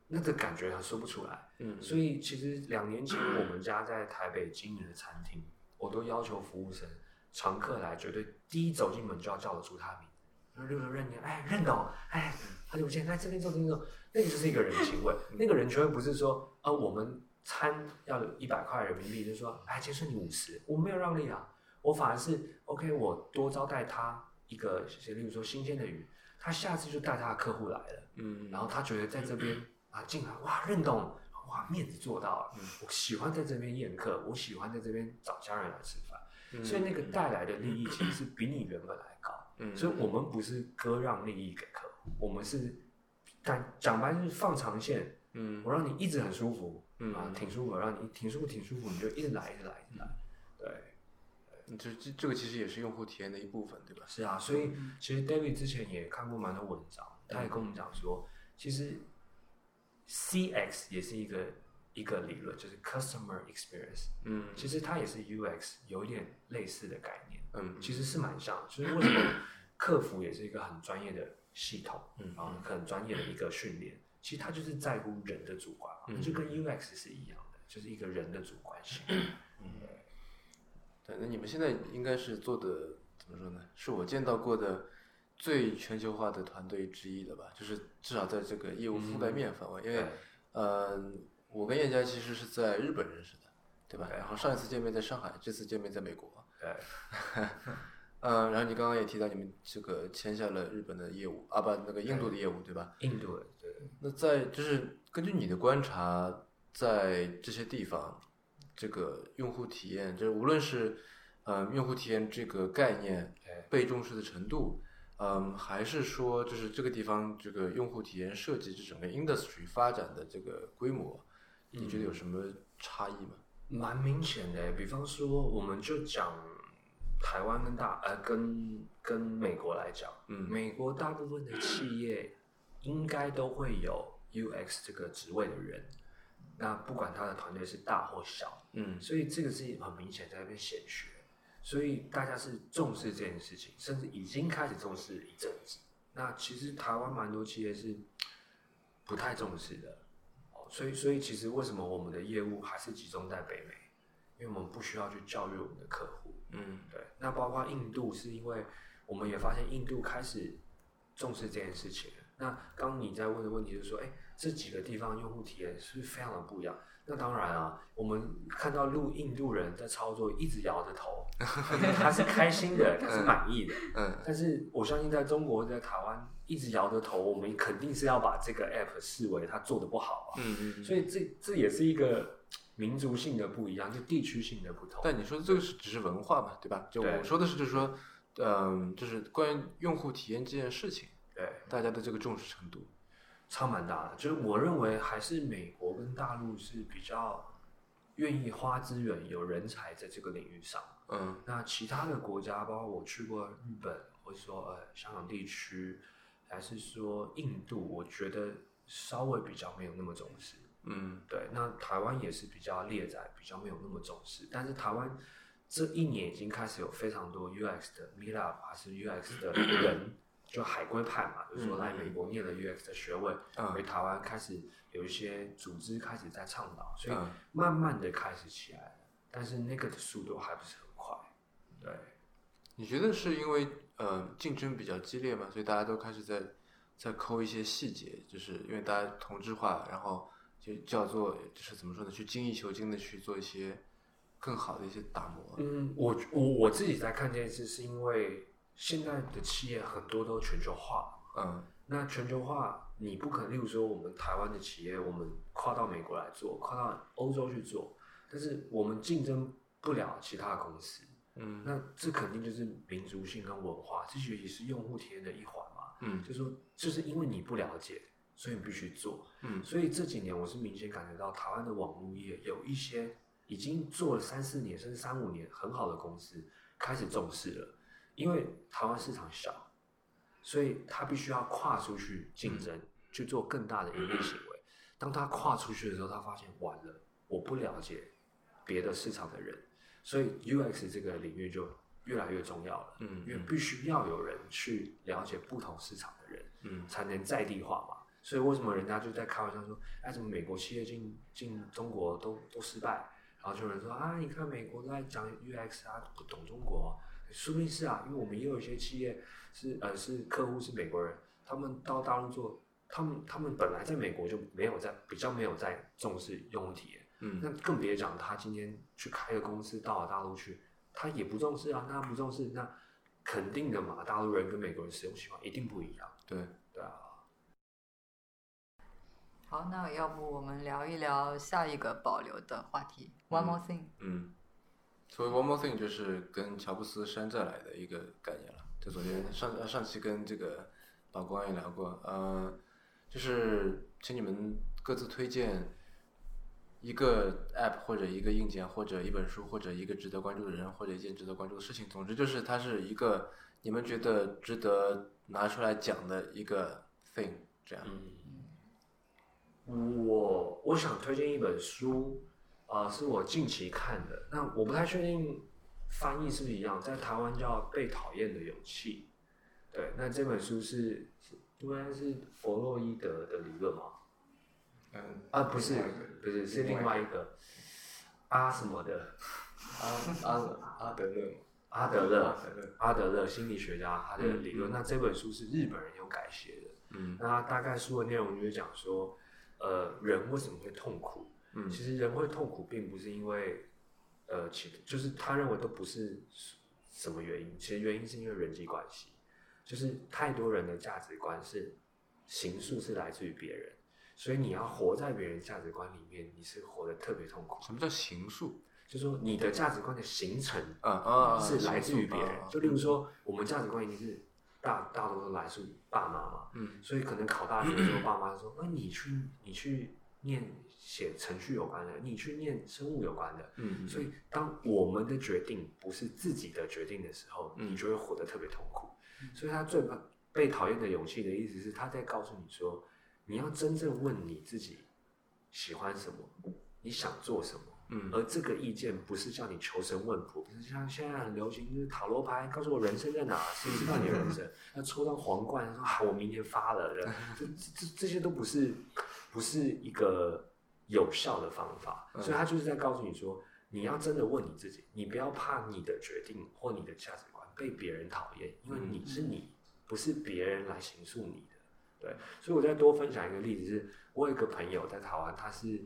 那个感觉很说不出来。嗯所以其实两年前我们家在台北经营的餐厅，我都要求服务生常客来，绝对第一走进门就要叫得出他名字。然后六六认你，哎，认董，哎，好久不见，来这边坐，这边坐，那个就是一个人情味。*laughs* 那个人情味不是说，呃，我们餐要一百块人民币，就是说，哎，今天算你五十，我没有让利啊，我反而是 OK，我多招待他一个，例如说新鲜的鱼，他下次就带他的客户来了。嗯然后他觉得在这边啊进来哇认懂哇面子做到了，我喜欢在这边宴客，我喜欢在这边找家人来吃饭，嗯。所以那个带来的利益其实是比你原本来高，嗯。所以我们不是割让利益给客户，我们是但讲白就是放长线，嗯。我让你一直很舒服，嗯。啊挺舒服，让你挺舒服挺舒服，你就一直来一直来一直来，对。嗯。这这这个其实也是用户体验的一部分，对吧？是啊，所以其实 David 之前也看过蛮多文章，他也跟我们讲说，其实 CX 也是一个一个理论，就是 customer experience。嗯其实它也是 UX 有一点类似的概念，嗯其实是蛮像的。就是为什么客服也是一个很专业的系统，嗯然后很专业的一个训练，其实它就是在乎人的主观就跟 UX 是一样的，就是一个人的主观性。嗯对，那你们现在应该是做的怎么说呢？是我见到过的最全球化的团队之一了吧？就是至少在这个业务覆盖面范围，因为嗯呃，我跟叶佳其实是在日本认识的，对吧？对然后上一次见面在上海，这次见面在美国。对，嗯，*laughs* 然后你刚刚也提到你们这个签下了日本的业务啊，不，那个印度的业务，对吧？印度的对。那在就是根据你的观察，在这些地方，这个用户体验，就是无论是嗯用户体验这个概念被重视的程度，嗯，还是说就是这个地方这个用户体验设计这整个 industry 发展的这个规模，你觉得有什么差异吗？蛮明显的，比方说，我们就讲台湾跟大呃跟跟美国来讲，嗯美国大部分的企业应该都会有 UX 这个职位的人，那不管他的团队是大或小，嗯所以这个是很明显在那边显学，所以大家是重视这件事情，甚至已经开始重视一阵子。那其实台湾蛮多企业是不太重视的，哦，所以所以其实为什么我们的业务还是集中在北美？因为我们不需要去教育我们的客户，嗯对。那包括印度，是因为我们也发现印度开始重视这件事情。那刚你在问的问题就是说，哎，这几个地方用户体验是不是非常的不一样？那当然啊，我们看到路印度人在操作，一直摇着头，*laughs* 他是开心的，他是满意的。嗯但是我相信在中国，在台湾一直摇着头，我们肯定是要把这个 app 视为它做的不好啊。嗯嗯。所以这这也是一个民族性的不一样，就地区性的不同。但你说这个是只是文化嘛，对吧？就我说的是，就是说，嗯，就是关于用户体验这件事情，对，大家的这个重视程度。差蛮大的。就是我认为还是美国跟大陆是比较愿意花资源、有人才在这个领域上。嗯那其他的国家，包括我去过日本，或者说呃香港地区，还是说印度，我觉得稍微比较没有那么重视。嗯。对，那台湾也是比较列在比较没有那么重视，但是台湾这一年已经开始有非常多 UX 的 Meetup 还是 UX 的人，*clears throat* 就海归派嘛，就是说来美国念了 UX 的学位，嗯。回台湾开始有一些组织开始在倡导，所以嗯。慢慢的开始起来了，但是那个的速度还不是很快，对。你觉得是因为呃竞争比较激烈嘛，所以大家都开始在在抠一些细节，就是因为大家同质化，然后就叫做就是怎么说呢，去精益求精的去做一些更好的一些打磨。嗯，我我我自己在看这件事，是因为现在的企业很多都全球化，嗯那全球化，你不可能，例如说我们台湾的企业，我们跨到美国来做，跨到欧洲去做，但是我们竞争不了其他的公司，嗯那这肯定就是民族性跟文化，这些也是用户体验的一环嘛。嗯就说就是因为你不了解，所以你必须做。嗯所以这几年我是明显感觉到台湾的网络业有一些已经做了三四年甚至三五年很好的公司开始重视了，因为台湾市场小，所以他必须要跨出去竞争，去做更大的盈利行为。当他跨出去的时候，他发现完了，我不了解别的市场的人，所以 UX 这个领域就越来越重要了。嗯因为必须要有人去了解不同市场的人，嗯才能在地化嘛。所以为什么人家就在开玩笑说，哎，怎么美国企业进进中国都都失败？然后就有人说啊，你看美国都在讲 UX 啊，不懂中国、说不定是啊，因为我们也有一些企业是呃是客户是美国人，他们到大陆做，他们他们本来在美国就没有在比较没有在重视用户体验，嗯那更别讲他今天去开个公司到了大陆去，他也不重视啊，那他不重视，那肯定的嘛，大陆人跟美国人使用习惯一定不一样，对，对啊。好，那要不我们聊一聊下一个保留的话题，One more thing。嗯，所谓 one more thing 就是跟乔布斯山寨来的一个概念了。就昨天上上期跟这个老光也聊过，呃，就是请你们各自推荐一个 app 或者一个硬件或者一本书或者一个值得关注的人或者一件值得关注的事情。总之就是它是一个你们觉得值得拿出来讲的一个 thing，这样。我我想推荐一本书，啊，是我近期看的，那我不太确定翻译是不是一样，在台湾叫《被讨厌的勇气》。对，那这本书是应该是弗洛伊德的理论嘛？嗯啊，不是不是，是另外一个。阿什么的。阿阿阿德勒嘛，阿德勒。阿德勒，心理学家他的理论。那这本书是日本人有改写的。嗯。那他大概书的内容就是讲说，呃，人为什么会痛苦？嗯。其实人会痛苦，并不是因为，呃，其就是他认为都不是什么原因，其实原因是因为人际关系，就是太多人的价值观是形塑是来自于别人，所以你要活在别人价值观里面，你是活得特别痛苦。什么叫形塑？就说你的价值观的形成啊啊，是来自于别人，就例如说，我们价值观一定是大大多数来自于爸妈嘛，嗯所以可能考大学的时候，爸妈说：“那你去你去念写程序有关的，你去念生物有关的。”嗯所以，当我们的决定不是自己的决定的时候，嗯你就会活得特别痛苦。所以，他最怕被讨厌的勇气的意思是，他在告诉你说，你要真正问你自己喜欢什么，你想做什么。嗯而这个意见不是叫你求神问卜，不是像现在很流行就是塔罗牌告诉我人生在哪，谁知道你的人生？要抽到皇冠说啊，我明年发了，这这这这些都不是不是一个有效的方法，嗯所以他就是在告诉你说，你要真的问你自己，你不要怕你的决定或你的价值观被别人讨厌，因为你是你，不是别人来形塑你的。对，所以我再多分享一个例子是，我有一个朋友在台湾，他是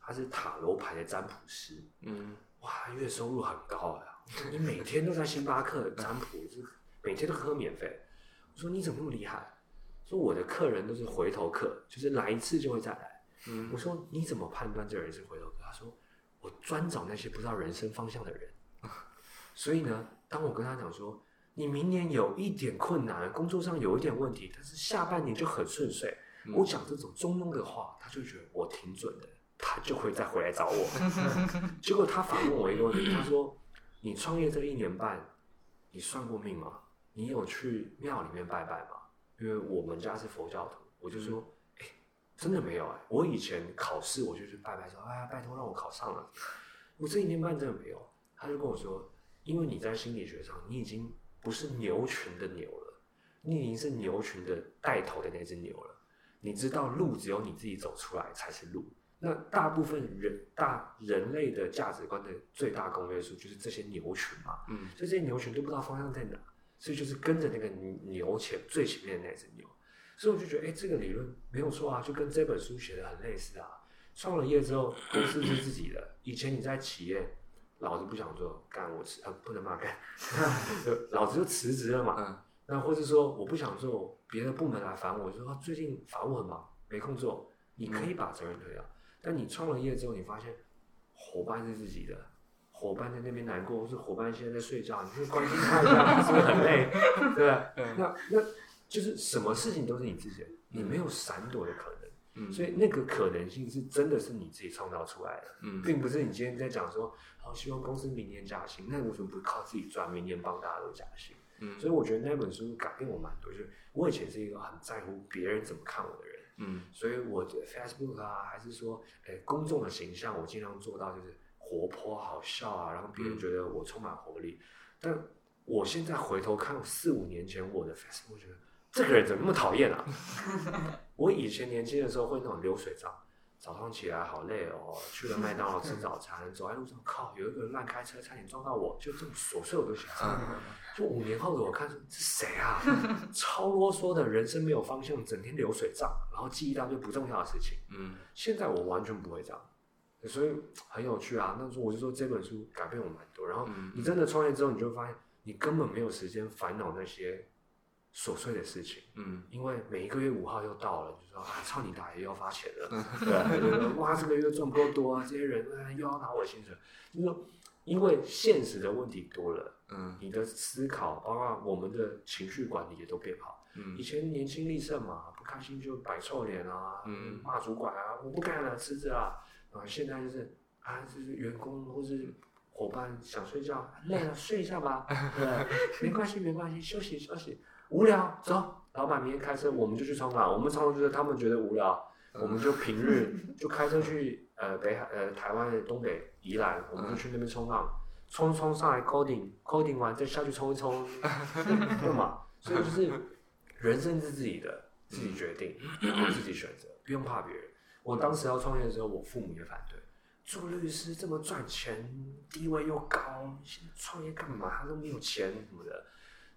他是塔罗牌的占卜师，嗯哇，月收入很高呀！你每天都在星巴克 *laughs* 占卜，就是每天都喝免费。我说你怎么那么厉害？说我的客人都是回头客，就是来一次就会再来。嗯我说你怎么判断这个人是回头客？他说我专找那些不知道人生方向的人。*laughs* 所以呢，当我跟他讲说你明年有一点困难，工作上有一点问题，但是下半年就很顺遂，嗯我讲这种中庸的话，他就觉得我挺准的，他就会再回来找我。*laughs* 结果他反问我一个问题，他说：“你创业这一年半，你算过命吗？你有去庙里面拜拜吗？”因为我们家是佛教徒，我就说：“哎、真的没有哎、我以前考试我就去拜拜说，哎呀，拜托让我考上了。我这一年半真的没有。”他就跟我说：“因为你在心理学上，你已经不是牛群的牛了，你已经是牛群的带头的那只牛了。你知道路只有你自己走出来才是路。那大部分人大人类的价值观的最大公约数就是这些牛群嘛，嗯所以这些牛群都不知道方向在哪，所以就是跟着那个牛前最前面的那只牛。所以我就觉得，哎，这个理论没有错啊，就跟这本书写的很类似啊。创了业之后，公司是自己的。以前你在企业，老子不想做，干我辞，呃，不能骂干，*laughs* 老子就辞职了嘛。嗯那或者说我不想做，别的部门来烦我，就说、啊、最近法务很忙，没空做，你可以把责任推掉。但你创了业之后，你发现伙伴是自己的，伙伴在那边难过，或是伙伴现在在睡觉，你去关心他一下，是不是很累？*laughs* 对吧？那那就是什么事情都是你自己的，你没有闪躲的可能。嗯所以那个可能性是真的是你自己创造出来的，嗯并不是你今天在讲说，好希望公司明年加薪，那为什么不靠自己赚，明年帮大家都加薪？嗯所以我觉得那本书改变我蛮多，就是我以前是一个很在乎别人怎么看我的人，嗯所以我的 Facebook 啊，还是说，诶、公众的形象，我尽量做到就是活泼好笑啊，然后别人觉得我充满活力。但我现在回头看四五年前我的 Facebook，我觉得这个人怎么那么讨厌啊？*laughs* 我以前年轻的时候会那种流水账，早上起来好累哦，*laughs* 去了麦当劳吃早餐，走在路上靠，有一个人乱开车，差点撞到我，就这种琐碎我都想。*laughs* 就五年后的我看说这谁啊，*laughs* 超啰嗦的人生没有方向，整天流水账，然后记一大堆不重要的事情。嗯现在我完全不会这样，所以很有趣啊。那时候我就说这本书改变我蛮多。然后嗯你真的创业之后，你就会发现你根本没有时间烦恼那些琐碎的事情，嗯因为每一个月五号又到了，就说啊，操你大爷又要发钱了，*laughs* 对，就说哇这个月赚不够多啊，这些人啊又要拿我的薪水，就是说因为现实的问题多了。嗯你的思考，包括我们的情绪管理也都变好。嗯以前年轻力盛嘛，不开心就摆臭脸啊，嗯骂主管啊，我不干了，辞职啊。啊，现在就是啊，就是员工或是伙伴想睡觉，累了睡一下吧，*laughs* 对，没关系没关系，休息休息。无聊，走，老板明天开车，我们就去冲浪。我们冲浪就是他们觉得无聊，我们就平日 *laughs* 就开车去呃北海呃台湾的东北宜兰，我们就去那边冲浪，冲冲上来 coding，coding 完再下去冲一冲，*laughs* 对嘛？所以就是人生是自己的，自己决定，然后自己选择，不用怕别人。我当时要创业的时候，我父母也反对。做律师这么赚钱，地位又高，现在创业干嘛？他都没有钱什么的。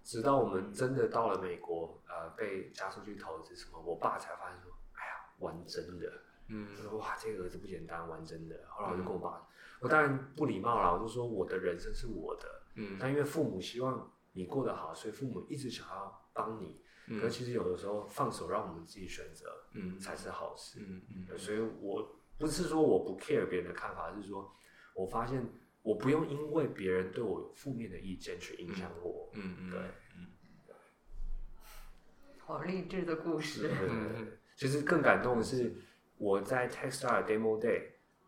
直到我们真的到了美国，呃，被加出去投资什么，我爸才发现说：“哎呀，玩真的。”嗯他说：“哇，这个儿子不简单，玩真的。”后来我就跟我爸，我当然不礼貌了，我就说我的人生是我的，嗯但因为父母希望你过得好，所以父母一直想要帮你。嗯可其实有的时候放手让我们自己选择，嗯才是好事。嗯嗯所以我不是说我不 care 别人的看法，是说我发现我不用因为别人对我有负面的意见去影响我。嗯嗯对，好励志的故事。嗯其实更感动的是我在 Techstar demo day，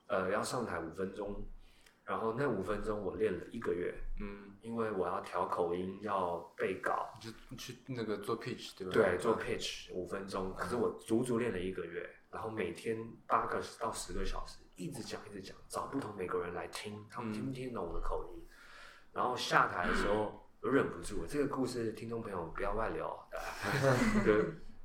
呃，要上台五分钟，然后那五分钟我练了一个月，嗯，因为我要调口音，要背稿，就去那个做 pitch 对吧？对，做 pitch 五分钟，可是我足足练了一个月，然后每天八个到十个小时，一直讲一直讲，找不同美国人来听，他们听不听得懂我的口音，然后下台的时候我忍不住，这个故事听众朋友不要外流，*laughs* 对，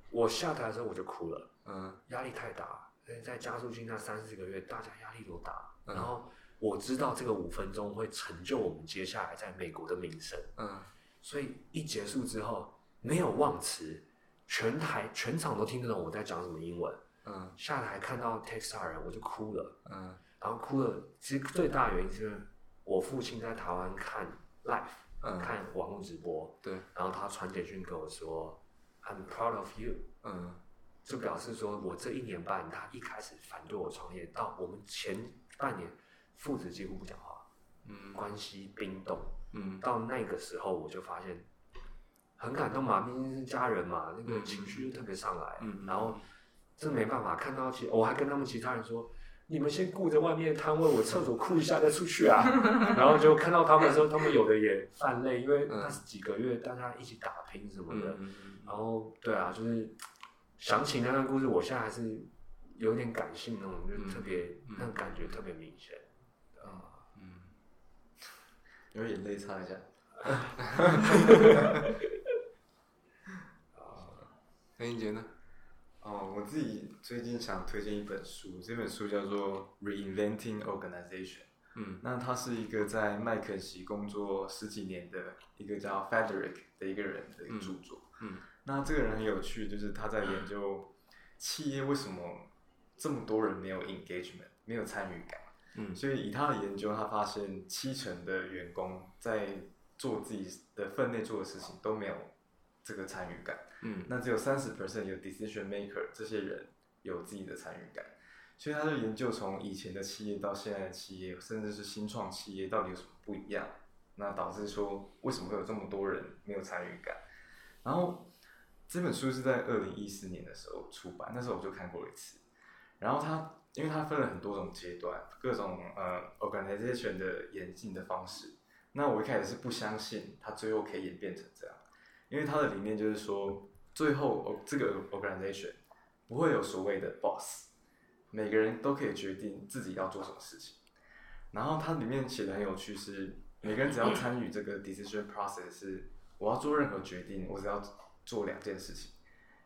我下台的时候我就哭了，嗯压力太大，在加速器那三四个月，大家压力都大，嗯然后我知道这个五分钟会成就我们接下来在美国的名声。嗯所以一结束之后没有忘词，全台全场都听得懂我在讲什么英文。嗯。下台看到 Texas 人我就哭了，嗯。然后哭了。其实最大的原因是我父亲在台湾看 live，、嗯。看网络直播，对，然后他传简讯跟我说 I'm proud of you，嗯。就表示说我这一年半他一开始反对我创业，到我们前半年父子几乎不讲话，嗯。关系冰冻。嗯。到那个时候，我就发现很感动嘛，毕竟是家人嘛，那个情绪就特别上来。嗯嗯。然后这没办法，看到其我还跟他们其他人说，你们先顾着外面摊位，我厕所哭一下再出去啊。*laughs* 然后就看到他们的时候，他们有的也犯泪，因为那是几个月大家一起打拼什么的。嗯然后对啊，就是想起那段故事，我现在还是有点感性那种，就特别、嗯那种感觉特别明显。嗯有眼泪擦一下。啊 *laughs* *laughs* 那英杰呢？哦，我自己最近想推荐一本书，这本书叫做《Reinventing Organization》。嗯那他是一个在麦肯锡工作十几年的一个叫 Frederick 的一个人的著作。嗯那这个人很有趣，就是他在研究企业为什么这么多人没有 engagement，没有参与感。嗯所以以他的研究，他发现七成的员工在做自己的分内做的事情都没有这个参与感。嗯那只有三十 percent 有 decision maker 这些人有自己的参与感，所以他就研究从以前的企业到现在的企业，甚至是新创企业到底有什么不一样，那导致说为什么会有这么多人没有参与感。然后这本书是在二零一四年的时候出版，那时候我就看过一次。然后他因为他分了很多种阶段，各种呃 organization 的演进的方式。那我一开始是不相信他最后可以演变成这样，因为他的理念就是说，最后哦这个 organization 不会有所谓的 boss，每个人都可以决定自己要做什么事情。然后它里面写的很有趣是，每个人只要参与这个 *laughs* decision process，是我要做任何决定，我只要做两件事情，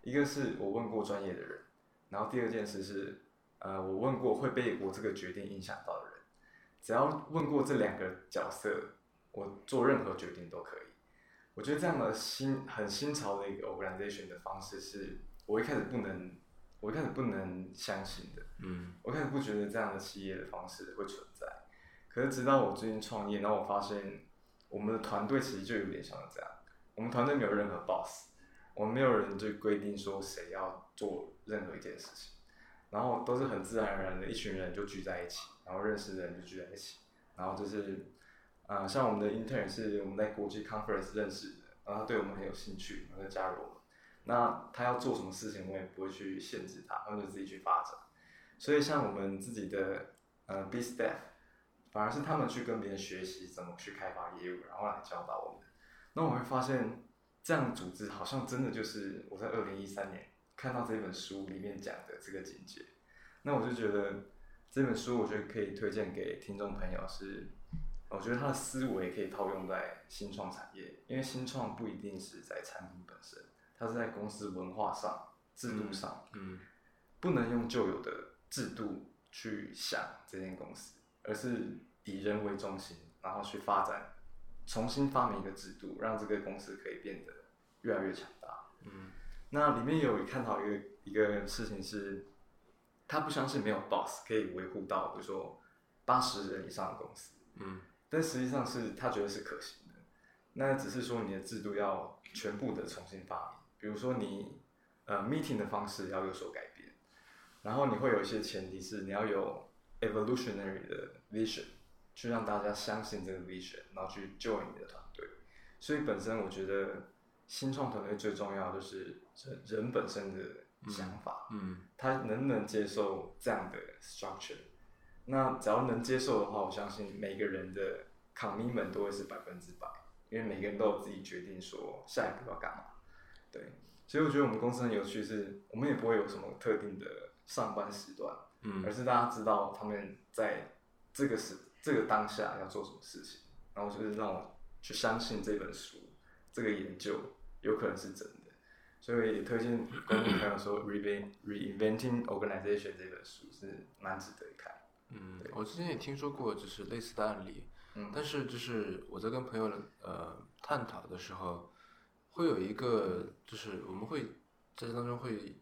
一个是我问过专业的人，然后第二件事是，呃，我问过会被我这个决定影响到的人，只要问过这两个角色，我做任何决定都可以。我觉得这样的新很新潮的一个 organization 的方式是，我一开始不能，我一开始不能相信的。嗯。我开始不觉得这样的企业的方式会存在，可是直到我最近创业，然后我发现我们的团队其实就有点像这样，我们团队没有任何 boss，我们没有人就规定说谁要做任何一件事情，然后都是很自然而然的一群人就聚在一起，然后认识的人就聚在一起，然后就是，呃，像我们的 intern 是我们在国际 conference 认识的，然后他对我们很有兴趣，然后就加入我们。那他要做什么事情，我也不会去限制他，他们就自己去发展。所以像我们自己的呃 B staff，反而是他们去跟别人学习怎么去开发业务，然后来教导我们。那我会发现，这样的组织好像真的就是我在二零一三年看到这本书里面讲的这个境界。那我就觉得这本书，我觉得可以推荐给听众朋友是，我觉得他的思维可以套用在新创产业，因为新创不一定是在产品本身，它是在公司文化上、制度上，嗯不能用旧有的制度去想这间公司，而是以人为中心，然后去发展，重新发明一个制度，让这个公司可以变得越来越强大。嗯那里面有探讨一个一个事情是，他不相信没有 boss 可以维护到，比如说八十人以上的公司，嗯但实际上是他觉得是可行的。那只是说你的制度要全部的重新发明，比如说你呃 meeting 的方式要有所改变，然后你会有一些前提是你要有 evolutionary 的 vision，去让大家相信这个 vision，然后去 join 你的团队。所以本身我觉得新创团队最重要就是人人本身的想法，嗯他能不能接受这样的 structure？那只要能接受的话，我相信每个人的 commitment 都会是百分之百，因为每个人都有自己决定说下一步要干嘛。对，所以我觉得我们公司很有趣是，我们也不会有什么特定的上班时段，嗯而是大家知道他们在这个时这个当下要做什么事情，然后就是让我去相信这本书这个研究有可能是真的，所以也推荐观众朋友说《Reinvent Reinventing Organization》这本书是蛮值得一看。嗯，我之前也听说过就是类似的案例，嗯。但是就是我在跟朋友呃探讨的时候，会有一个就是我们会在这当中会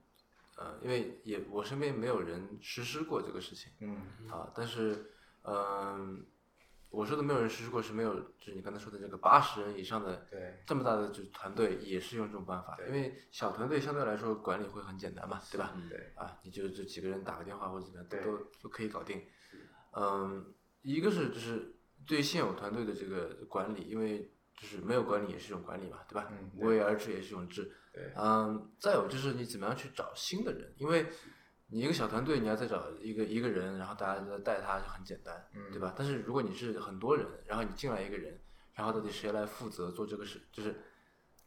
呃，因为也我身边没有人实施过这个事情嗯。啊，但是嗯、我说的没有人实施过是没有，就是你刚才说的这个八十人以上的对这么大的就是团队也是用这种办法，因为小团队相对来说管理会很简单嘛，对吧？嗯对啊，你就这几个人打个电话或者怎么样，对都都可以搞定。嗯，一个是就是对现有团队的这个管理，因为就是没有管理也是一种管理嘛，对吧？嗯无为而治也是一种治。对嗯，再有就是你怎么样去找新的人，因为你一个小团队，你要再找一个一个人，然后大家就在带他就很简单，嗯对吧？但是如果你是很多人，然后你进来一个人，然后到底谁来负责做这个事，就是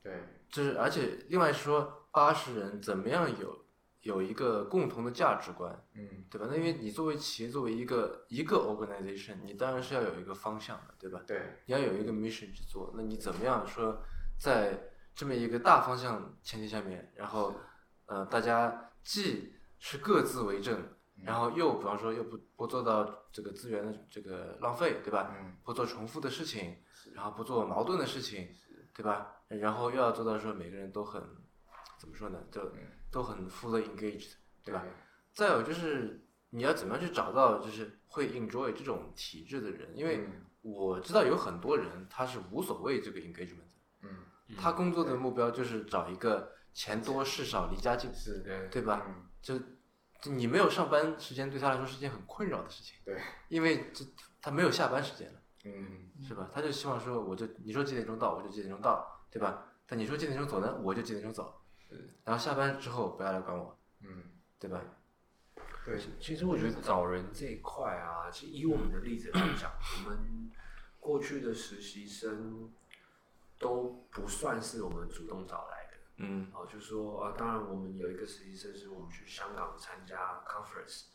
对就是，而且另外说八十人怎么样有有一个共同的价值观，嗯对吧？那因为你作为企业，作为一个一个 organization，你当然是要有一个方向的，对吧？对你要有一个 mission 去做，那你怎么样说，在这么一个大方向前提下面，然后呃，大家既是各自为政，然后又比方说又不不做到这个资源的这个浪费，对吧？嗯。不做重复的事情，然后不做矛盾的事情，对吧？然后又要做到说每个人都很怎么说呢，就都很 fully engaged，对吧？再有就是你要怎么样去找到就是会 enjoy 这种体制的人，因为嗯我知道有很多人他是无所谓这个 engagement，嗯。他工作的目标就是找一个钱多事少离家近，是对对吧嗯就就你没有上班时间对他来说是件很困扰的事情，对，因为这他没有下班时间了。嗯是吧？他就希望说，我就你说几点钟到，我就几点钟到，对吧？但你说几点钟走呢，我就几点钟走。然后下班之后不要来管我，嗯对吧？对其实我觉得找人这一块啊，其实以我们的例子来讲，我们过去的实习生都不算是我们主动找来的。嗯。哦，就说啊，当然我们有一个实习生是我们去香港参加 conference，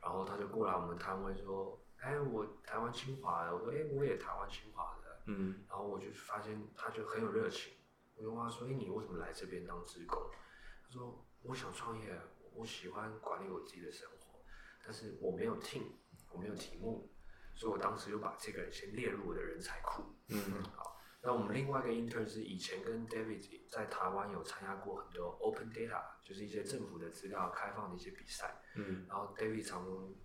然后他就过来我们摊位说，哎，我台湾清华的，我说，哎，我也台湾清华的，嗯。然后我就发现他就很有热情，我就问他说，哎，你为什么来这边当职工？他说，我想创业，我喜欢管理我自己的生活，但是我没有 team，我没有题目，所以我当时就把这个人先列入我的人才库。嗯。好，那我们另外一个 intern 是以前跟 David 在台湾有参加过很多 open data，就是一些政府的资料开放的一些比赛，嗯然后 David 常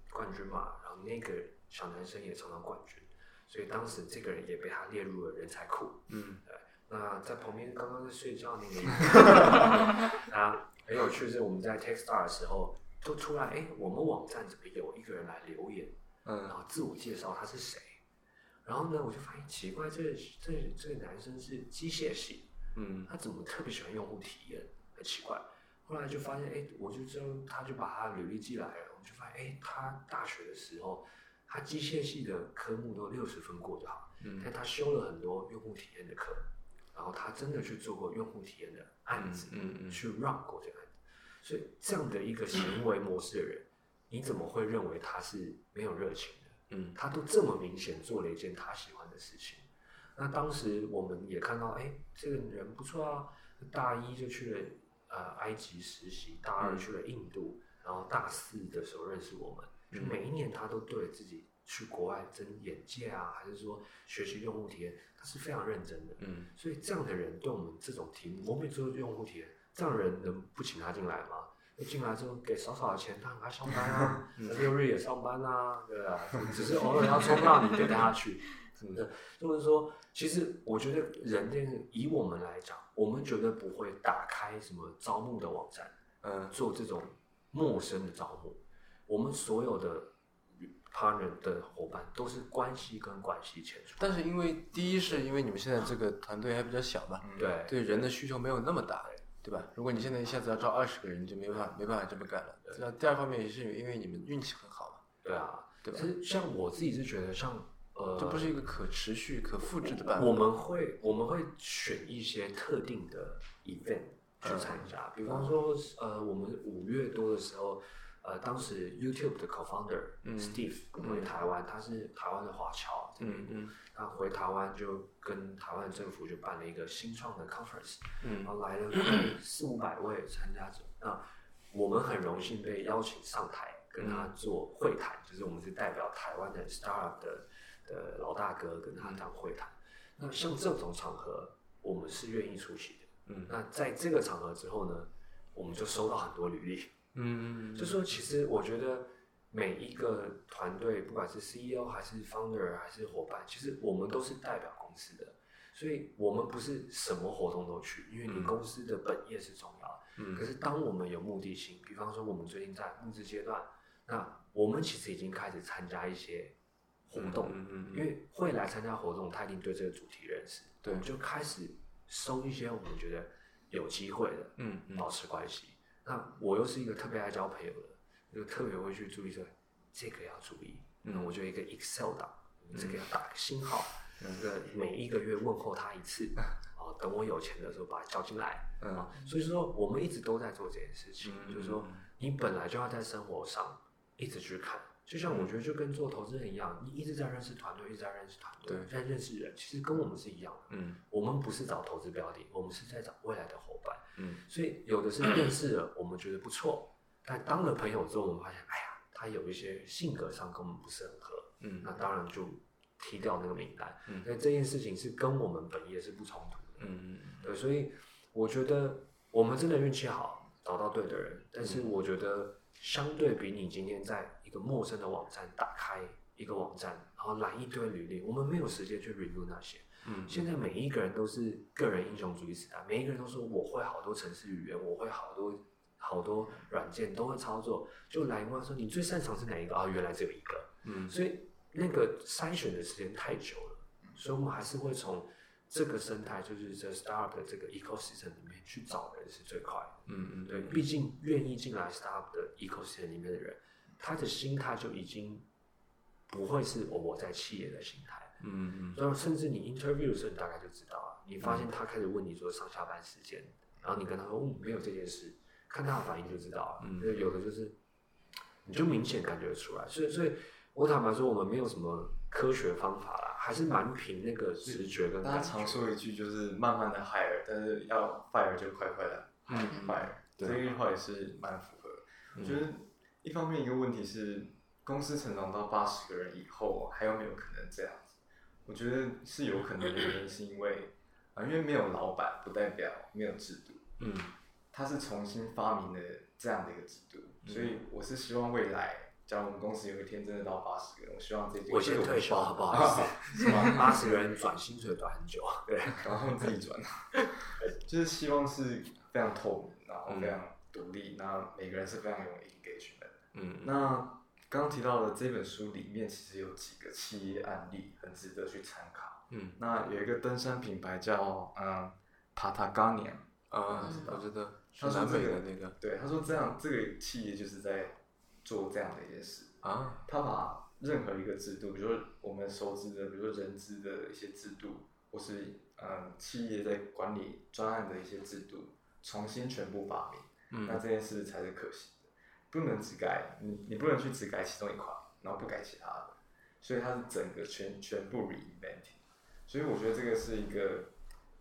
冠军嘛，然后那个小男生也常常冠军，所以当时这个人也被他列入了人才库。嗯那在旁边刚刚在睡觉那个，啊，很有趣是我们在 Techstar 的时候，就突然哎，我们网站怎么有一个人来留言，嗯然嗯后自我介绍他是谁，然后呢，我就发现奇怪，这个这个这个男生是机械系，嗯他怎么特别喜欢用户体验？很奇怪。后来就发现，哎，我就知道，他就把他履历寄来了，我就发现，哎，他大学的时候，他机械系的科目都六十分过就好，嗯但他修了很多用户体验的课，然后他真的去做过用户体验的案子，嗯嗯去 run 过这个案子，所以这样的一个行为模式的人，你怎么会认为他是没有热情的？嗯他都这么明显做了一件他喜欢的事情。那当时我们也看到，哎，这个人不错啊，大一就去了呃埃及实习，大二去了印度，然后大四的时候认识我们，就每一年他都对自己去国外增眼界啊，还是说学习用户体验，他是非常认真的。嗯所以这样的人对我们这种题目，我们也做用户体验，这样的人能不请他进来吗？那进来之后给少少的钱，他很爱上班啊，六日也上班啊，对啊，*laughs* 只是偶尔要冲浪，你就带他去，什么的。就是说，其实我觉得人这个，以我们来讲，我们绝对不会打开什么招募的网站，呃做这种陌生的招募。我们所有的 partner 的伙伴都是关系跟关系牵出。但是因为第一是因为你们现在这个团队还比较小嘛，对。对人的需求没有那么大，对吧？如果你现在一下子要招二十个人，你就没办法没办法这么干了。那第二方面也是因为你们运气很好嘛，对啊，对吧其实像我自己是觉得像，呃，这不是一个可持续、可复制的办法。我们会我们会选一些特定的 event 去参加，比方说呃，我们五月多的时候，呃，当时 YouTube 的 co-founder、Steve 回台湾，他是台湾的华侨，嗯嗯。他回台湾就跟台湾政府就办了一个新创的 conference，嗯。然后来了快四五百位参加者，那我们很荣幸被邀请上台跟他做会谈，就是我们是代表台湾的 startup 的的老大哥跟他当会谈。那像这种场合，我们是愿意出席的。嗯。那在这个场合之后呢，我们就收到很多履历，嗯，就说其实我觉得每一个团队，不管是 CEO 还是 founder 还是伙伴，其实我们都是代表公司的，所以我们不是什么活动都去，因为你公司的本业是重要的。嗯。可是当我们有目的性，比方说我们最近在募资阶段，那我们其实已经开始参加一些活动，嗯嗯因为会来参加活动，他一定对这个主题认识，对。我们就开始收一些我们觉得有机会的，嗯嗯。保持关系。那我又是一个特别爱交朋友的，就特别会去注意说这个要注意。嗯我就有一个 Excel 档，这个要打个星号，那个每一个月问候他一次，哦，等我有钱的时候把他叫进来。嗯啊，所以说我们一直都在做这件事情，嗯就是说你本来就要在生活上一直去看，就像我觉得就跟做投资人一样，你一直在认识团队，一直在认识团队，对在认识人，其实跟我们是一样的。嗯我们不是找投资标的，我们是在找未来的伙伴。嗯所以有的是认识了，我们觉得不错，但当了朋友之后，我们发现，哎呀，他有一些性格上跟我们不是很合，嗯那当然就踢掉那个名单。嗯所以这件事情是跟我们本业是不冲突的。嗯对，所以我觉得我们真的运气好，找到对的人。但嗯是我觉得，相对比你今天在一个陌生的网站打开一个网站，然后来一堆履历，我们没有时间去 review 那些。嗯现在每一个人都是个人英雄主义时代，每一个人都说我会好多城市语言，我会好多好多软件都会操作。就来问说你最擅长是哪一个啊？原来只有一个。嗯所以那个筛选的时间太久了，所以我们还是会从这个生态，就是在 startup 的这个 ecosystem 里面去找人是最快的。嗯嗯对，毕竟愿意进来 startup 的 ecosystem 里面的人，他的心态就已经不会是我我在企业的心态。嗯嗯然后甚至你 interview 的时候，你大概就知道了。你发现他开始问你说上下班时间，然后你跟他说嗯没有这件事，看他的反应就知道了。嗯有的就是你就明显感觉得出来。所以所以我坦白说，我们没有什么科学方法啦，还是蛮凭那个直觉跟感大家常。说一句就是慢慢的 hire，但是要 fire 就快快的嗯 fire，这对句话也是蛮符合。我觉得一方面一个问题是，公司成长到八十个人以后，还有没有可能这样子？我觉得是有可能的原因，是因为啊，因为没有老板，不代表没有制度。嗯他是重新发明的这样的一个制度，所以我是希望未来，假如我们公司有一天真的到八十个人，我希望这我先退休，好不好？意思？是吗？*laughs* 八十个人转薪水转很久，对，*laughs* 然后自己转，*laughs* 就是希望是非常透明，然后非常独立，那每个人是非常有 engagement。嗯。那刚刚提到的这本书里面，其实有几个企业案例很值得去参考。嗯。那有一个登山品牌叫嗯 Patagonia，啊，嗯我觉得他说南美这个的那个。对，他说这样这个企业就是在做这样的一件事。啊，他把任何一个制度，比如说我们熟知的，比如说人资的一些制度，或是嗯企业在管理专案的一些制度，重新全部发明，嗯。那这件事才是可行的，不能只改你你不能去只改其中一块，然后不改其他的，所以它是整个全全部 reinventing，所以我觉得这个是一个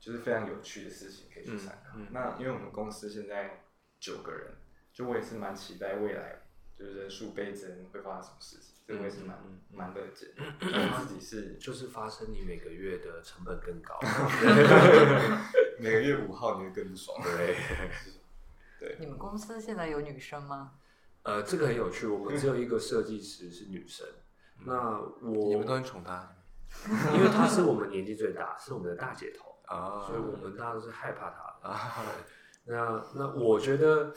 就是非常有趣的事情可以去参考。嗯嗯。那因为我们公司现在九个人，就我也是蛮期待未来就是人数倍增会发生什么事情，这个我也是蛮蛮乐见的。*clears throat* 我自己是就是发生你每个月的成本更高。*laughs* *laughs* 每个月五号你会更不爽。*laughs* 对，你们公司现在有女生吗？呃，这个很有趣，我们只有一个设计师是女生。那我你们都很宠她因为她是我们年纪最大，是我们的大姐头，啊所以我们大家都是害怕她的。那那我觉得，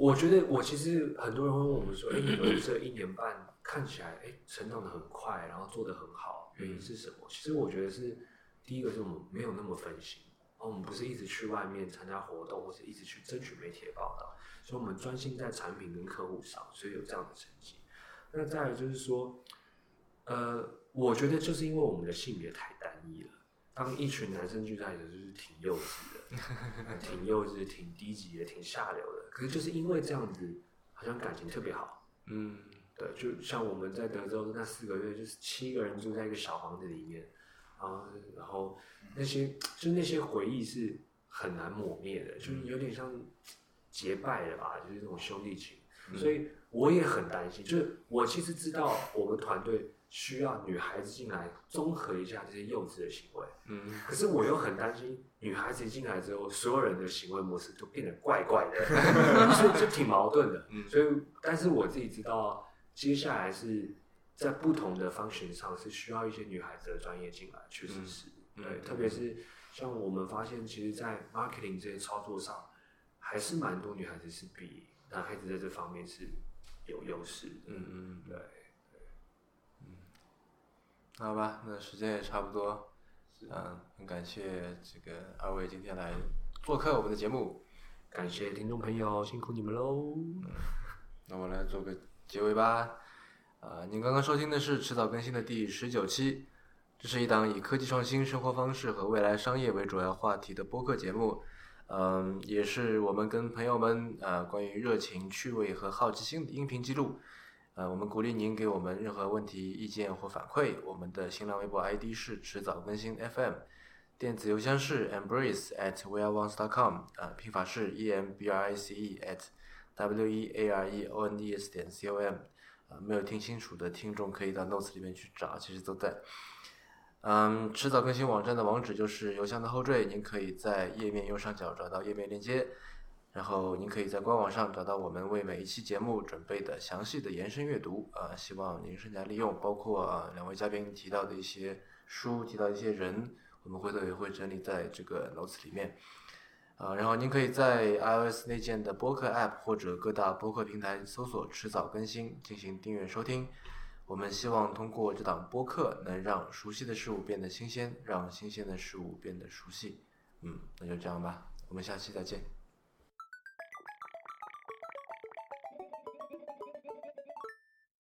我觉得我其实很多人会问我们说，哎、你们这一年半看起来哎成长的很快，然后做的很好，原因是什么？其实我觉得是第一个是我们没有那么分心，然后我们不是一直去外面参加活动，或者一直去争取媒体的报道，所以我们专心在产品跟客户上，所以有这样的成绩。那再来就是说，呃，我觉得就是因为我们的性别太单一了，当一群男生聚在一起，就是挺幼稚的，*laughs* 挺幼稚、挺低级的、挺下流的。可是就是因为这样子，好像感情特别好。嗯对，就像我们在德州那四个月，就是七个人住在一个小房子里面，然后然后那些就那些回忆是很难抹灭的，就是有点像结拜了吧，就是那种兄弟情。所以我也很担心，就是我其实知道我们团队需要女孩子进来综合一下这些幼稚的行为，嗯。可是我又很担心女孩子一进来之后，所有人的行为模式都变得怪怪的，*laughs* 所以就挺矛盾的。嗯。所以，但是我自己知道，接下来是在不同的 function 上是需要一些女孩子的专业进来，确实是。嗯。对，嗯。特别是像我们发现，其实，在 marketing 这些操作上，还是蛮多女孩子是比男孩子在这方面是有优势。嗯嗯，对，那好吧，那时间也差不多，嗯，很感谢这个二位今天来做客我们的节目，感谢听众朋友，辛苦你们喽。那我来做个结尾吧。啊、您刚刚收听的是迟早更新的第十九期，这是一档以科技创新、生活方式和未来商业为主要话题的播客节目。嗯，也是我们跟朋友们呃关于热情、趣味和好奇心的音频记录。呃，我们鼓励您给我们任何问题、意见或反馈。我们的新浪微博 ID 是迟早更新 FM，电子邮箱是 embrace at weareones.com，啊，拼法是 e m b r i c e at w e a r e o n e s 点 c o m。啊，没有听清楚的听众可以到 notes 里面去找，其实都在。嗯，迟早更新网站的网址就是邮箱的后缀，您可以在页面右上角找到页面链接，然后您可以在官网上找到我们为每一期节目准备的详细的延伸阅读啊，希望您善加利用，包括啊两位嘉宾提到的一些书，提到一些人，我们回头也会整理在这个 notes 里面。啊，然后您可以在 iOS 内建的播客 App 或者各大播客平台搜索“迟早更新”进行订阅收听。我们希望通过这档播客，能让熟悉的事物变得新鲜，让新鲜的事物变得熟悉。嗯，那就这样吧，我们下期再见。